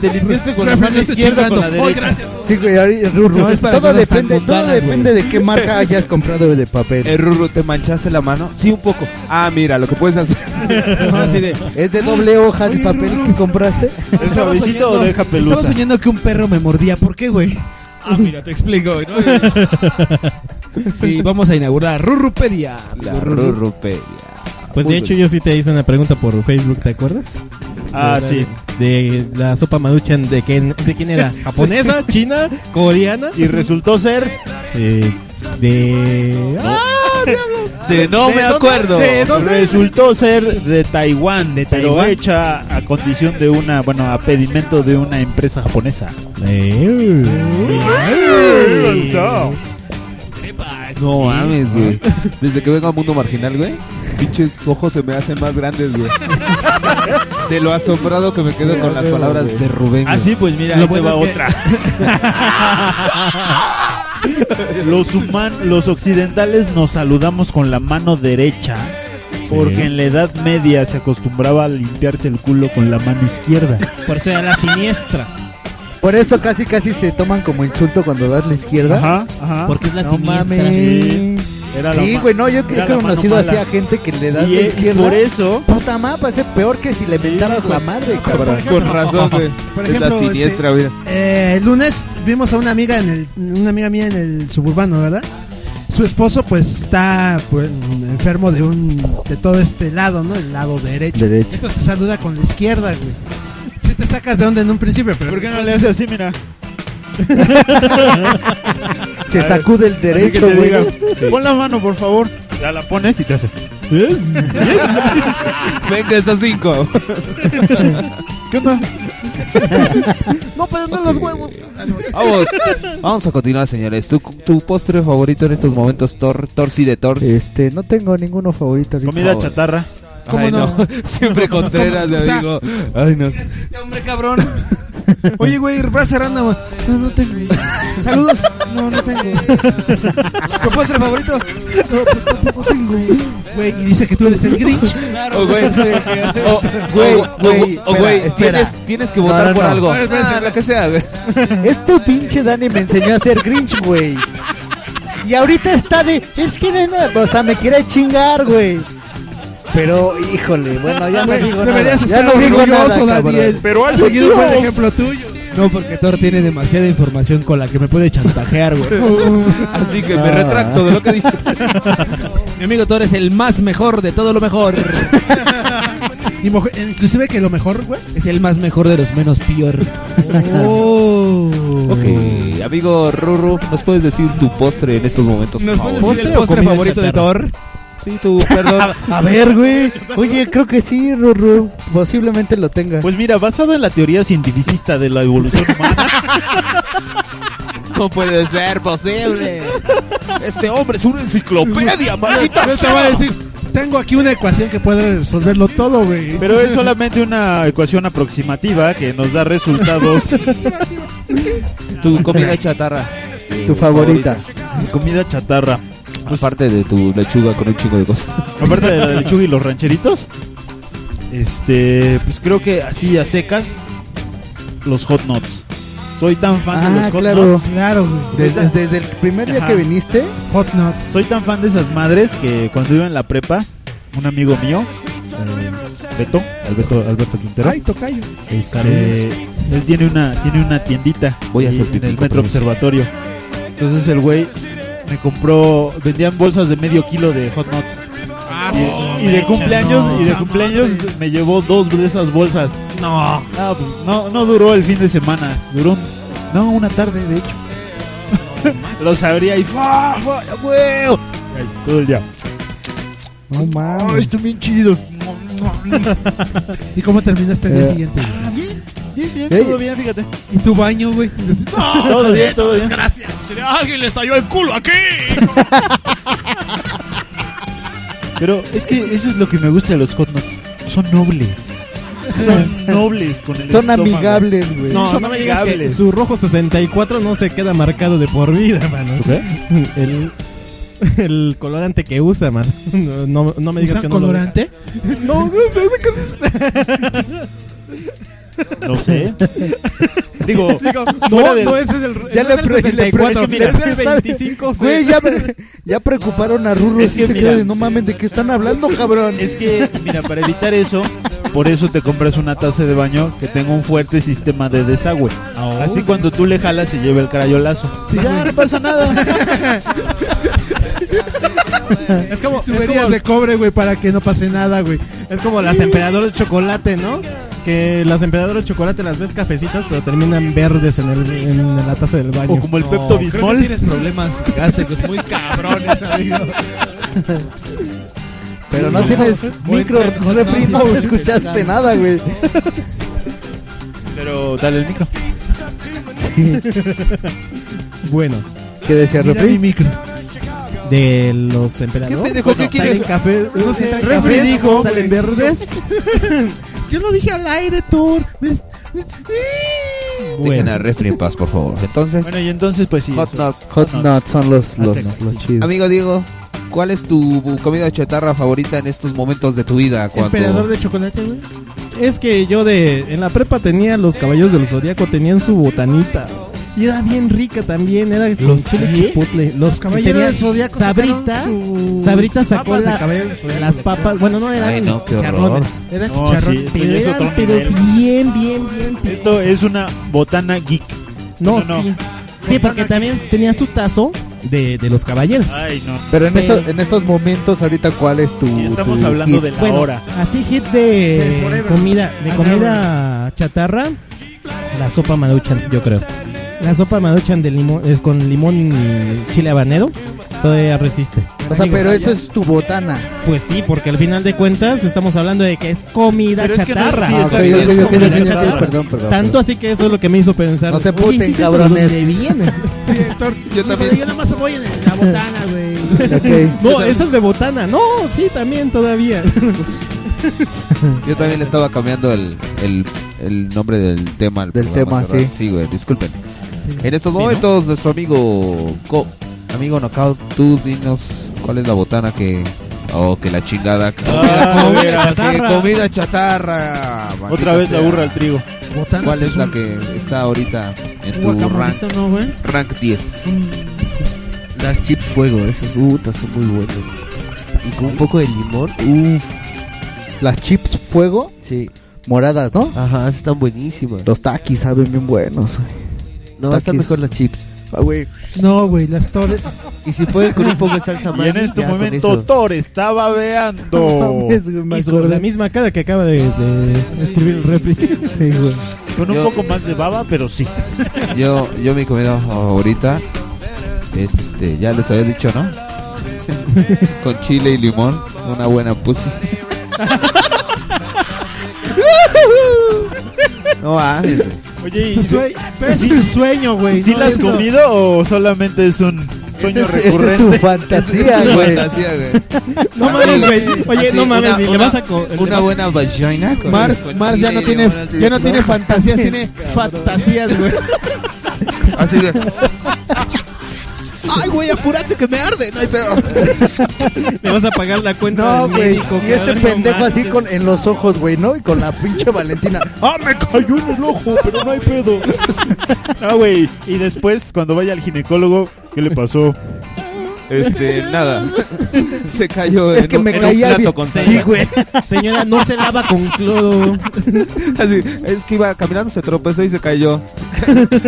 Te limpiaste con la mano izquierda con la derecha. Sí, güey, ahorita, Rurru, No, es para todo cosas tan depende, todo mundanas, depende de qué marca hayas comprado de papel. Eh, Rurru, ¿te manchaste la mano? Sí, un poco. Ah, mira, lo que puedes hacer. No, así de. ¿Es de doble hoja de papel que compraste? ¿Es Estaba suavecito o soñando- deja pelusa? Estaba soñando que un perro me mordía. ¿Por qué, güey? Ah, mira, te explico. ¿no? Sí, vamos a inaugurar Rurupedia. La Rurrupedia. Pues de hecho yo sí te hice una pregunta por Facebook, ¿te acuerdas? Ah, De- sí. De la sopa maruchan, ¿de quién, de quién era? ¿Japonesa? ¿China? ¿Coreana? Y resultó ser Eh, de... ¡Ah, diablos! De no ¿De me dónde- acuerdo. de dónde Resultó ser de Taiwán, ¿De pero Taiwán? hecha a condición de una, bueno, a pedimento de una empresa japonesa. Eh, No mames, güey. Desde que vengo a Mundo Marginal, güey, pinches ojos se me hacen más grandes, güey. De lo asombrado que me quedo con las palabras de Rubén. güey. Así pues mira, Lo ahí te bueno va es que- otra. los human, los occidentales nos saludamos con la mano derecha porque en la Edad Media se acostumbraba a limpiarse el culo con la mano izquierda. por ser a la siniestra. Por eso casi casi se toman como insulto cuando das la izquierda. Ajá, ajá. Porque es la No siniestra. mames. Sí. Era güey, no, yo he conocido así a gente que le das Y la es- izquierda. por eso Puta madre, parece peor que si le mentaras la madre, cabrón. Con razón, güey. Por Es la ejemplo, siniestra, güey. Eh, el lunes vimos a una amiga en el, una amiga mía en el suburbano, ¿verdad? Su esposo pues está pues, enfermo de un de todo este lado, ¿no? El lado derecho. Derecho. Entonces te saluda con la izquierda, güey. Si te sacas de onda en un principio, pero ¿Por qué no le haces así, mira? Se sacude el derecho, güey. diga, Pon la mano, por favor. Ya la pones y te hace. Venga, estos cinco. ¿Qué onda? No, pero no los huevos. Vamos, vamos a continuar, señores. ¿Tu, tu postre favorito en estos momentos, Tor, Torsi de Tors? Este, no tengo ninguno favorito ahorita. Comida chatarra. Ay, no. Siempre Contreras, O sea, amigo. Ay, no. Este hombre cabrón. Oye, güey, Brasa Cerrando. No, no tengo. Saludos. No, no tengo. ¿Tu postre favorito? No, pues tampoco tengo. Güey, y dice que tú eres el Grinch. Güey. Oh, Güey, oh, güey, oh, güey, espera, tienes, tienes que votar no, por no. algo. Ah, lo que sea, güey. Este pinche Dani me enseñó a ser Grinch, güey. Y ahorita está de. Es que. O sea, me quiere chingar, güey. Pero, híjole, bueno, ya no digo deberías nada. Ya estar no nada. Daniel. Pero Has algo seguido un buen ejemplo tuyo. No, porque Thor tiene demasiada información con la que me puede chantajear, güey. Así que me retracto de lo que dije. Mi amigo Thor es el más mejor de todo lo mejor. Y mojo- inclusive que lo mejor, güey. Es el más mejor de los menos peor. Oh. Ok, amigo Ruru, ¿nos puedes decir tu postre en estos momentos? ¿Nos puedes decir el postre favorito de Thor? Sí, tú, perdón. A ver, güey. Oye, creo que sí, Ruru. Posiblemente lo tenga. Pues mira, basado en la teoría cientificista de la evolución humana, No puede ser posible. Este hombre es una enciclopedia, maldita Yo te voy a decir, tengo aquí una ecuación que puede resolverlo todo, güey. pero es solamente una ecuación aproximativa que nos da resultados. Tu comida chatarra. tu favorita. comida chatarra. Aparte de tu lechuga con un chingo de cosas. Aparte de la lechuga y los rancheritos, este, pues creo que así a secas, los hot nuts. Soy tan fan de Ah, los hot claro. nuts. Claro, güey. Desde, desde el primer día Ajá. que viniste, Hot nuts. Soy tan fan de esas madres que cuando iba en la prepa un amigo mío, eh, Beto, Alberto, Alberto Quintero. Ay, tocayo. Este, él tiene una, tiene una tiendita Voy a ahí hacer en pipí, el Metro. Observatorio. Entonces el güey me compró, vendían bolsas de medio kilo de hot nuts. y, y de cumpleaños, y de cumpleaños me llevó dos de esas bolsas. No. No, pues, no, no duró el fin de semana, duró un- no, una tarde de hecho. Los abría y ¡fua, fua, huevo! Todo el día. No mames. están bien chidos. ¿Y cómo terminaste el día Eh, siguiente? Ah, bien, bien, bien, Ey. todo bien, fíjate. ¿Y tu baño, güey? todo bien, todo bien. Gracias. Alguien le estalló el culo aquí. Pero es que eso es lo que me gusta de los hot nuts. Son nobles. Son nobles con el Son estómago. amigables, güey. No, Son no me digas que amigables. su rojo 64 no se queda marcado de por vida, mano. El, el colorante que usa, man. No, no, no me digas ¿Usan que no lo- colorante? No, no sé, ese No sé. Digo, Digo, no, del- no ese es el, Ya no le es el pre- le 64, pre- es el está- 25. sí. Güey, ya, pre- ya preocuparon a Rurro. Es que se mira. de, no mames, ¿de qué están hablando, cabrón? Es que, mira, para evitar eso, por eso te compras una taza de baño que tenga un fuerte sistema de desagüe. Así cuando tú le jalas se lleva el crayolazo. Sí, ya no pasa nada. Es como, es Tuberías como, de cobre, güey, para que no pase nada, güey. es como las emperadoras de chocolate, ¿no? Que las emperadoras de chocolate las ves cafecitas, pero terminan verdes en, el, en la taza del baño. O como el No, Pepto creo que Bismol. tienes problemas gástricos muy cabrones, amigo. Pero no tienes micro refri, no escuchaste nada, güey. Pero dale el micro. Bueno, ¿Qué decía refri? micro. de los emperadores. ¿Qué pendejo? ¿Qué salen quieres? café, no sé, Refri cafés, dijo, salen verdes. Yo lo dije al aire, Thor. Me- Dejen Bueno, a refri en paz, por favor. Entonces, Bueno, y entonces, pues sí. hot nuts. Hot nuts son los, los, los chidos. Amigo Diego, ¿cuál es tu comida chatarra favorita en estos momentos de tu vida? Cuando... Emperador de chocolate, güey. es que yo de en la prepa tenía los caballos del zodiaco, tenían su botanita. Y era bien rica también, era con ¿Los chile qué? chipotle. Los Caballeros del Sabrita, Sabrita sacó papas la- las papas, bueno, no eran Ay, no, qué chicharrones. Era No, sí, esto Pero eran, bien, bien, bien. Esto es una botana geek. No, No, no. sí. Sí, porque también tenía su tazo de, de los caballeros. Ay, no. Pero en, Pero- en estos momentos, ahorita, ¿cuál es tu. Y estamos tu hablando hit? de la Bueno, hora. así hit de comida, de Ah, comida chatarra, la sopa maruchan, yo creo. La sopa maruchan de limón, es con limón y chile habanero, todavía resiste. O sea, pero eso es tu botana. Pues sí, porque al final de cuentas estamos hablando de que es comida Pero es que no- chatarra. sí, Ah, exacto. ok, Es ok, ok, comida ok, ok, chatarra. Perdón, perdón. Tanto así que eso es lo que me hizo pensar. No se "Oye, puten, ¿sí sé cabrones". de dónde viene? Director, Yo también. Yo nada más voy en la botana, güey. Ok. No, esa es de botana. No, sí, también todavía. Yo también le estaba cambiando el, el, el nombre del tema. al Del programa, tema. Sí, güey, disculpen. En estos Sí, ¿no? momentos, nuestro amigo Co- amigo Knockout, tú dinos cuál es la botana que. Oh, que la chingada. Que Ah, comida, mira, chatarra. comida chatarra. Otra vez la burra al trigo. Botana, ¿Cuál es la un- que está ahorita en tu rank, ¿no, rank 10? Las chips fuego, esas putas son muy buenas. Y con un poco de limón, uff, Las chips fuego sí. moradas, ¿no? Ajá, están buenísimas. Los taquis saben bien buenos. No, están mejor las chips. Ah, güey. No, güey, las torres. Y si pueden con un poco de salsa Y en este ya momento. Thor está babeando. Y sobre la misma cara que acaba de, de escribir el refri. Sí, güey. Con un Yo- poco más de baba, pero sí. Yo, yo mi comida favorita es este, ya les había dicho, ¿no? Con chile y limón, una buena pussy. no mames. Oye, ¿y Tu sue- Pero ese es tu sueño, güey. ¿sí no la has comido o solamente es un sueño Ese es- recurrente? su fantasía, güey. No mames, güey. Oye, Así, no mames, una- vas a Una buena vagina. con- Mars, Mars ya no tiene, ya no tiene fantasías, tiene fantasías, güey. Así de- Ay, güey, apúrate que me arde, no hay pedo. Le vas a pagar la cuenta No, del güey. médico. Y este cabrón, no pendejo así con, en los ojos, güey, ¿no? Y con la pinche Valentina. ¡Ah, me cayó en el ojo! Pero no hay pedo. No, güey. Y después, cuando vaya al ginecólogo, ¿qué le pasó? Este, nada. Se cayó Es en, que un- me en un caía plato bien. con Sí, salsa. güey. Señora, no se lava con clodo. Así, es que iba caminando, se tropezó y se cayó.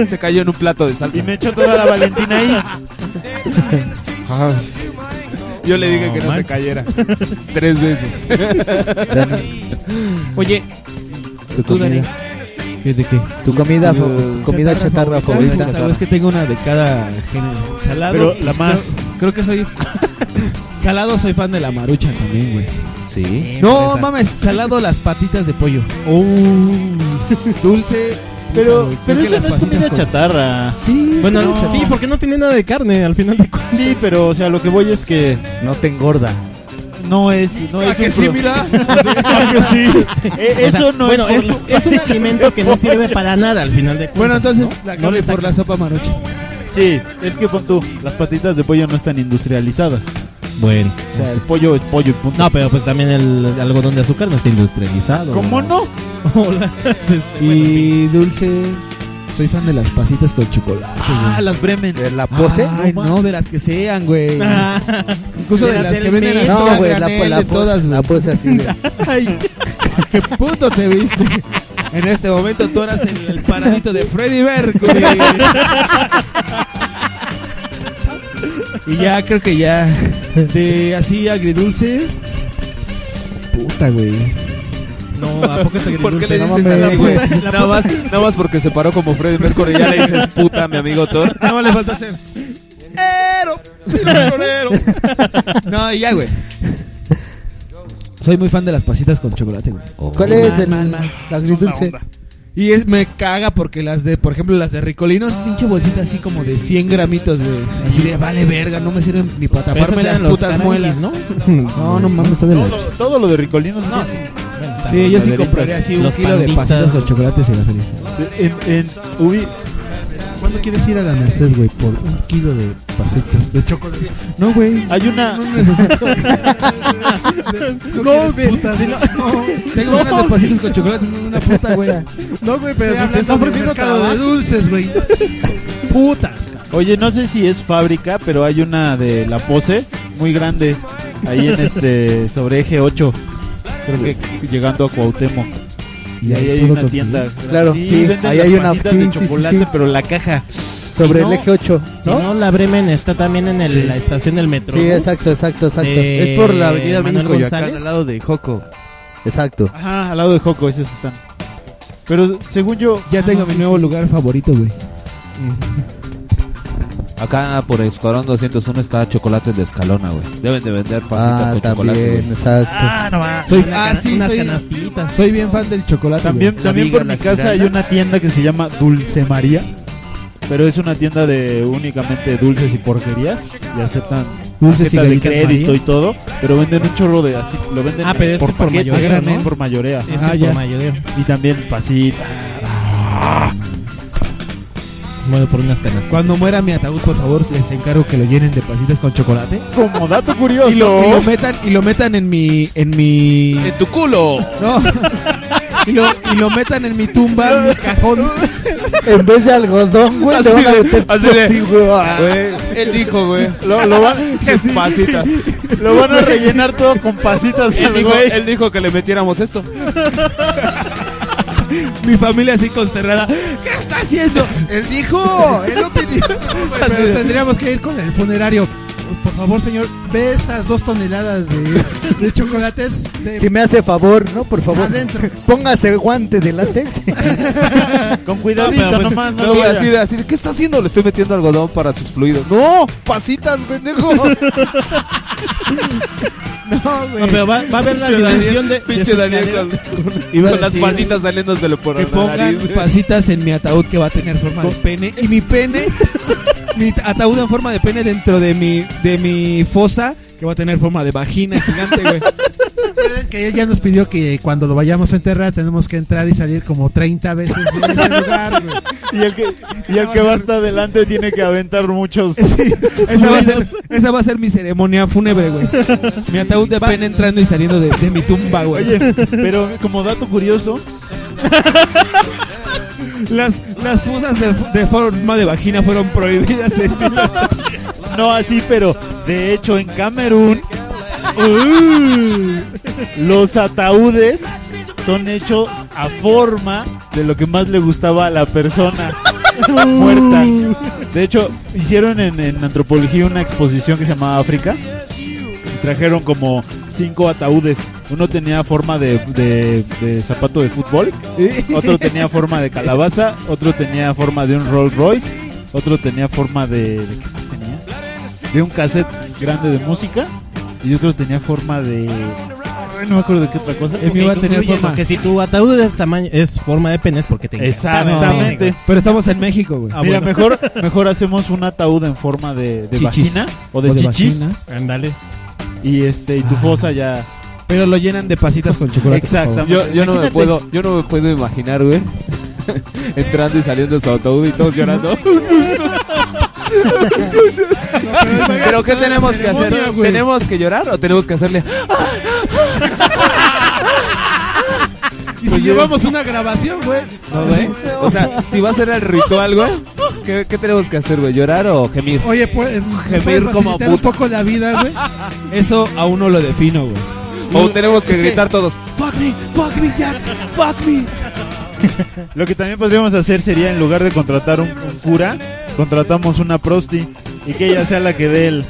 se cayó en un plato de salsa. Y me echó toda la Valentina ahí. Ay, yo le dije No, que no se cayera. Tres veces. Oye, Tu Tú, Dani. comida. ¿Qué, ¿De qué? Tu comida, fa- tu comida chatarra favorita. Es que tengo una de cada género. Salado. Pero la más- Creo, que soy. salado, soy fan de la marucha también, güey. Sí. No fresa. mames, salado las patitas de pollo. Dulce. Pero, Creo pero que eso las no es comida con- chatarra. Sí, bueno, no. sí, porque no tiene nada de carne al final de cuentas. Sí, pero o sea, lo que voy es que No te engorda. no es, no es que un sí, pro- mira? Ah, que sí. Eh, O sea, eso no bueno, es, es, es un alimento que no sirve para nada al final de cuentas. Bueno, entonces ¿no? la No por la sopa marucha. Sí, es que pon tú, las patitas de pollo no están industrializadas. Bueno. O sea, el pollo es pollo y punto. No, pero pues también el algodón de azúcar no está industrializado. ¿Cómo no? Hola. Y dulce. Soy fan de las pasitas con chocolate. Ah, güey. las Bremen. ¿De la pose? Ay, no, de las que sean, güey. Incluso De de, las las que venden No, a güey, la, la, de pose- todas, la güey. pose así de... Ay, qué puto te viste. En este momento tú eras el, el paradito de Freddy Mercury. y ya creo que ya de así agridulce. Puta, güey. No, ¿a poco es ¿Por qué agridulce? le No dices mames, a la güey. puta? Nada más, nada más porque se paró como Freddy Mercury ya le dices puta mi amigo Thor. Nada más le falta hacer. ¡Ero! ¡Ero! No, y ya, güey. Soy muy fan de las pasitas con chocolate, güey. ¿Cuál Sí, es mal, el mal. agridulce? Y es, me caga porque las de, por ejemplo, las de Ricolinos, pinche bolsita así como de 100 gramitos, güey. Así de, vale verga, no me sirven ni para taparme las los putas muelas. ¿no? No, no mames, está de la Todo, todo lo de Ricolinos no. Sí, yo sí compraría así un Los kilo de pasitas con chocolate y sería feliz. En, en Ubi, ¿Cuándo quieres ir a la Merced, güey? Por un kilo de pasitas de chocolate. No, güey. hay una. No necesito. No, güey. si no- Tengo ganas de pasitas con chocolate, no una puta, güey. No, güey, pero si te está ofreciendo mercado de dulces, güey. Putas. Oye, no sé si es fábrica, pero hay una de la pose muy grande ahí en este sobre eje 8. Creo que llegando a Cuauhtémoc. Y ahí hay una tienda. Claro, sí, ahí hay una- sí, de sí, sí, chocolate, pero la caja. Sobre no- el eje 8, Si ¿no? no, la Bremen está también en el- la estación del metro. Sí, exacto, exacto, exacto. Es por la avenida Manuel México González. al lado de Joco. Exacto. Ajá, al lado de Joco, esos están. Pero según yo. Ya tengo mi nuevo lugar favorito, güey. Acá por Escuadrón 201 está chocolate de escalona, güey. Deben de vender pasitas Ah, con chocolate. también, güey. exacto. Ah, no va. Soy, ah, sí, unas soy, canastitas. soy bien fan del chocolate. También, güey. también por mi la casa hay una tienda que se llama Dulce María. Pero es una tienda de únicamente dulces y porquerías. Y aceptan Dulces y de galletas crédito María. y todo. Pero venden un chorro de así. Lo venden Ah, pero es que por es por paquete, mayoreo, ¿no? Por mayorea. Es que Ah, es ya. por mayoreo. Y también pasitas. Bueno, por unas canastitas. Cuando muera mi ataúd, por favor, les encargo que lo llenen de pasitas con chocolate. Como dato curioso. Y lo, y lo metan y lo metan en mi en mi ¡En tu culo! no. y, lo, y lo metan en mi tumba, en mi cajón. En vez de algodón, güey, le van a meter así de- sí, güey. Güey, él dijo, güey. Lo, lo van, Pasitas. lo van a rellenar todo con pasitas. Él dijo, güey. él dijo que le metiéramos esto. Mi familia así consternada. ¿Qué está haciendo? Él dijo, él lo pidió. Pero tendríamos que ir con el funerario. Por favor, señor, ve estas dos toneladas de, de chocolates. De, Si me hace favor, ¿no? Por favor. Adentro. Póngase guante de látex. Con cuidadito, No, pero pues, nomás. No no, así, de, así ¿qué está haciendo? Le estoy metiendo algodón para sus fluidos. ¡No! ¡Pasitas, pendejo! No, No, pero va, va a haber la dimensión de, pinche Daniel con, a con las pasitas saliéndosele por que pongan nariz. güey. pasitas en mi ataúd que va a tener forma de pene y mi pene mi ataúd en forma de pene dentro de mi de mi fosa que va a tener forma de vagina gigante, güey. Que ella nos pidió que cuando lo vayamos a enterrar tenemos que entrar y salir como 30 veces de ese lugar, güey. Y el que, y el que va hasta adelante tiene que aventar muchos. Esa va, a ser, esa va a ser mi ceremonia fúnebre, güey. Mi ataúd de pene entrando y saliendo de, de mi tumba, güey. Oye, pero como dato curioso, Las, las fusas de, forma de vagina fueron prohibidas en 1800. No así, pero de hecho en Camerún uh, los ataúdes son hechos a forma de lo que más le gustaba a la persona muerta. De hecho, hicieron en, en antropología una exposición que se llamaba África. Y trajeron como cinco ataúdes. Uno tenía forma de, de- de zapato de fútbol, otro tenía forma de calabaza, otro tenía forma de un Rolls Royce, otro tenía forma de... ¿de qué más tenía? De un cassette grande de música y otro tenía forma de... No me acuerdo de qué otra cosa. Ok, concluyendo Que si tu ataúd es tamaño es forma de pene es porque te el pene, Exactamente. Pero estamos en México, güey. Ah, Mira, bueno. mejor, mejor hacemos un ataúd en forma de, de vagina o de, O de chichis. Ándale. Y este y tu fosa ya. Pero lo llenan de pasitas con chocolate. Exactamente. Yo, yo no me Imagínate. puedo, yo no me puedo imaginar, güey. Entrando y saliendo de su autobús y todos llorando. Pero ¿qué tenemos que hacer? ¿Tenemos que llorar o tenemos que hacerle? Y si llevamos una grabación, güey. No, güey. O sea, si va a ser el ritual, güey, ¿qué, qué tenemos que hacer, güey? ¿Llorar o gemir? Oye, pues, Gemir ¿puedes como facilitar un poco la vida, güey? Eso aún no lo defino, güey. O tenemos que gritar todos. Fuck me, fuck me, Jack, fuck me. Lo que también podríamos hacer sería en lugar de contratar un, un cura, contratamos una prosti y que ella sea la que dé el.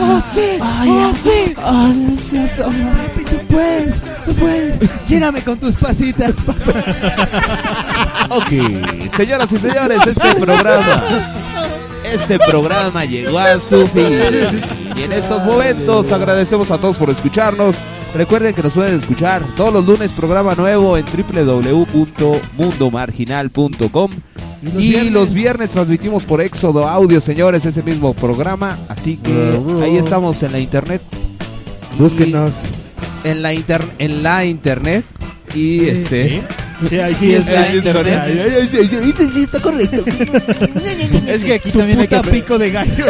¡Oh, sí! ¡Oh, sí! ¡Oh, delicioso! Papi, tú puedes, tú puedes. Lléname con tus pasitas, Ok, señoras y señores, este programa, este programa llegó a su fin. Y en estos momentos agradecemos a todos por escucharnos. Recuerden que nos pueden escuchar todos los lunes, programa nuevo en www.mundomarginal.com. Y los viernes transmitimos por Éxodo Audio, señores, ese mismo programa. Así que ahí estamos en la internet. Búsquenos. En la, inter en la internet. Y este. Sí, ahí sí es la internet. Sí, está correcto. Es que aquí también hay que. pico de gallo.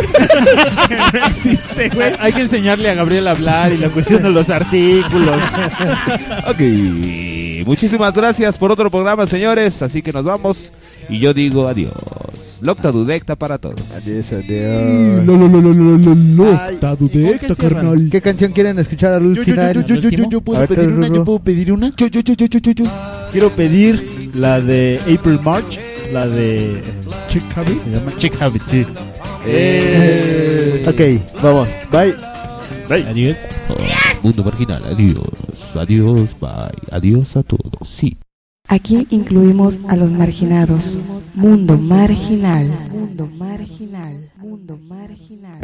no existe, güey. Hay que enseñarle a Gabriel a hablar y la cuestión de los artículos. Ok, muchísimas gracias por otro programa, señores. Así que nos vamos. Y yo digo adiós. Locta Dudecta para todos. Adiós, adiós. No, no, no, no, no, no, no. Ay, Está dudecta, carnal. ¿Qué canción quieren escuchar al Yo, final? yo, yo, yo, yo, yo puedo pedir una, yo puedo pedir una. Yo, yo, yo, yo, yo, yo, yo. Quiero pedir la de April March, la de eh, Chick Habit. se llama Chick Habit, sí. Eh, ok, vamos. Bye. Bye. Adiós. Mundo marginal, adiós. Adiós, bye. Adiós a todos. Sí. Aquí incluimos a los marginados. Mundo marginal. Mundo marginal. Mundo marginal.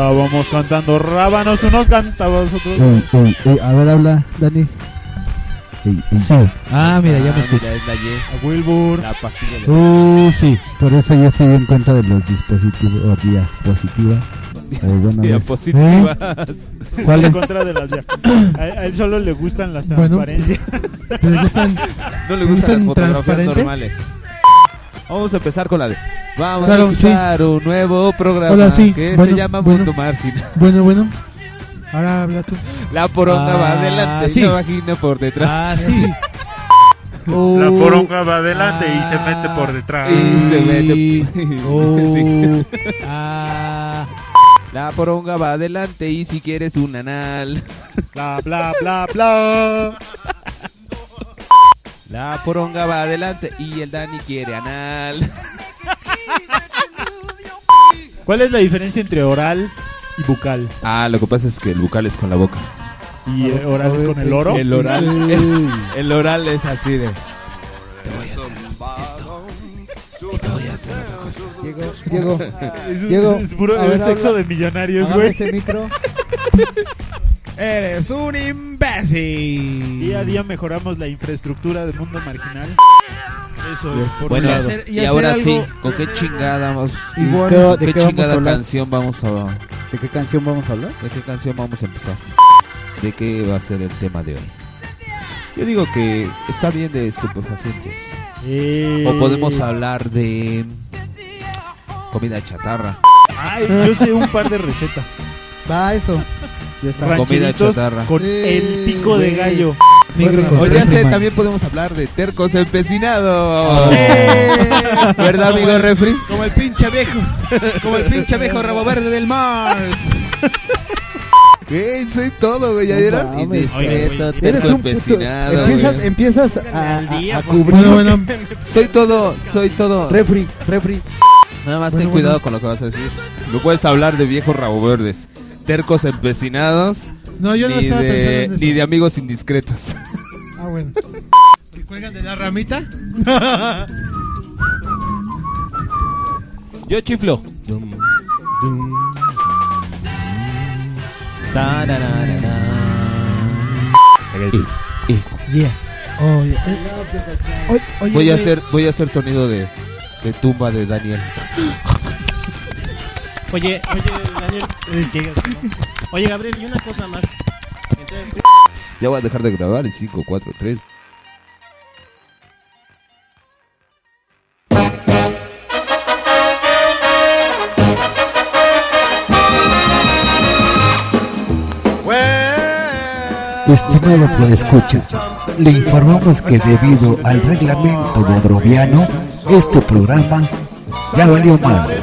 Andábamos cantando rábanos, unos cantabas, otros. Ey, ey, ey, a ver, habla, Dani. Ey. Ah, mira, ya me Ah, escucho. mira, es la Y. A Wilbur. La pastilla de... Uh, sí, por eso ya estoy en contra de los dispositivos o diapositivas. O bueno, Diapositivas. ¿Eh? ¿Cuál En es? contra de las a, a él solo le gustan las Bueno. transparencias. ¿Te gustan? No le ¿te gustan las gustan fotografías transparente? normales. Vamos a empezar con la de... Vamos Claro, a escuchar un nuevo programa Hola, sí. que Bueno, se llama bueno. Mundo Marginal. Bueno, bueno. Ahora habla tú. La poronga va Ah, adelante sí. y la vagina por detrás. Ah, sí. La Oh. poronga va adelante y se mete por detrás. Y se mete... Oh. Sí. Ah. La poronga va adelante y si quieres un anal. Bla, bla, bla, bla. La poronga va adelante y el Dani quiere anal. ¿Cuál es la diferencia entre oral y bucal? Ah, lo que pasa es que el bucal es con la boca. ¿Y eh, oral es con el oro? El oral, el, el oral es así de. Diego, Diego, Es, Diego, es puro a ver, es sexo habla. de millonarios, güey. ese micro. Eres un imbécil. Día a día mejoramos la infraestructura del mundo marginal. Eso es por Bueno, un y, lado. hacer- y ahora sí, ¿con qué chingada vamos? ¿Y ¿Con qué- de qué, qué vamos a chingada hablar? canción vamos a ¿De qué canción vamos a hablar? ¿De qué canción vamos a empezar? ¿De qué va a ser el tema de hoy? Yo digo que está bien de estupefacientes. Eh, O podemos hablar de comida chatarra. Ay, yo sé un par de recetas. Va, eso. Ya está. Comida Rancheritos chatarra. con el pico de gallo. Negro con O ya sé, también podemos hablar de tercos empecinados. ¡Eh! ¿Verdad, amigo refri? Como el pinche viejo. Como el pinche viejo rabo verde del Mars. ¿Qué? Soy todo, güey. ¿Ya No vieron? mames. Indiscreto, Oye, güey, Eres terco un puto. empecinado. Empiezas, güey. empiezas a, cubrir. Bueno, bueno. Soy todo, soy todo. Refri, refri. Nada más Bueno, ten cuidado con lo que vas a decir. No puedes hablar de viejos rabo verdes, tercos empecinados, No, yo no ni, estaba pensando de, en eso. ni de amigos indiscretos. Ah, bueno. ¿Que cuelgan de la ramita? Yo chiflo. Yeah. Oh, yeah. Eh, oye, Voy a hacer, voy a hacer sonido de, de tumba de Daniel. Oye, oye, Daniel. eh, Oye, Gabriel, y una cosa más. Entonces, Ya voy a dejar de grabar en 5, 4, 3. Estimado escucha, le informamos que debido al reglamento bodroviano, este programa ya valió madres.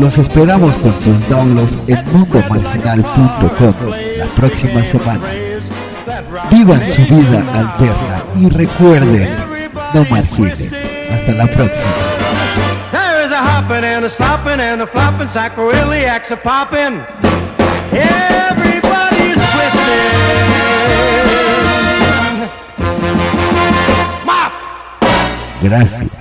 Los esperamos con sus downloads en mundomarginal.com la próxima semana. Vivan su vida alterna y recuerden, no marginen. Hasta la próxima. There's a hopping and a slopping and a flopping, sacroiliacs a popping. Everybody's twisting. Gracias.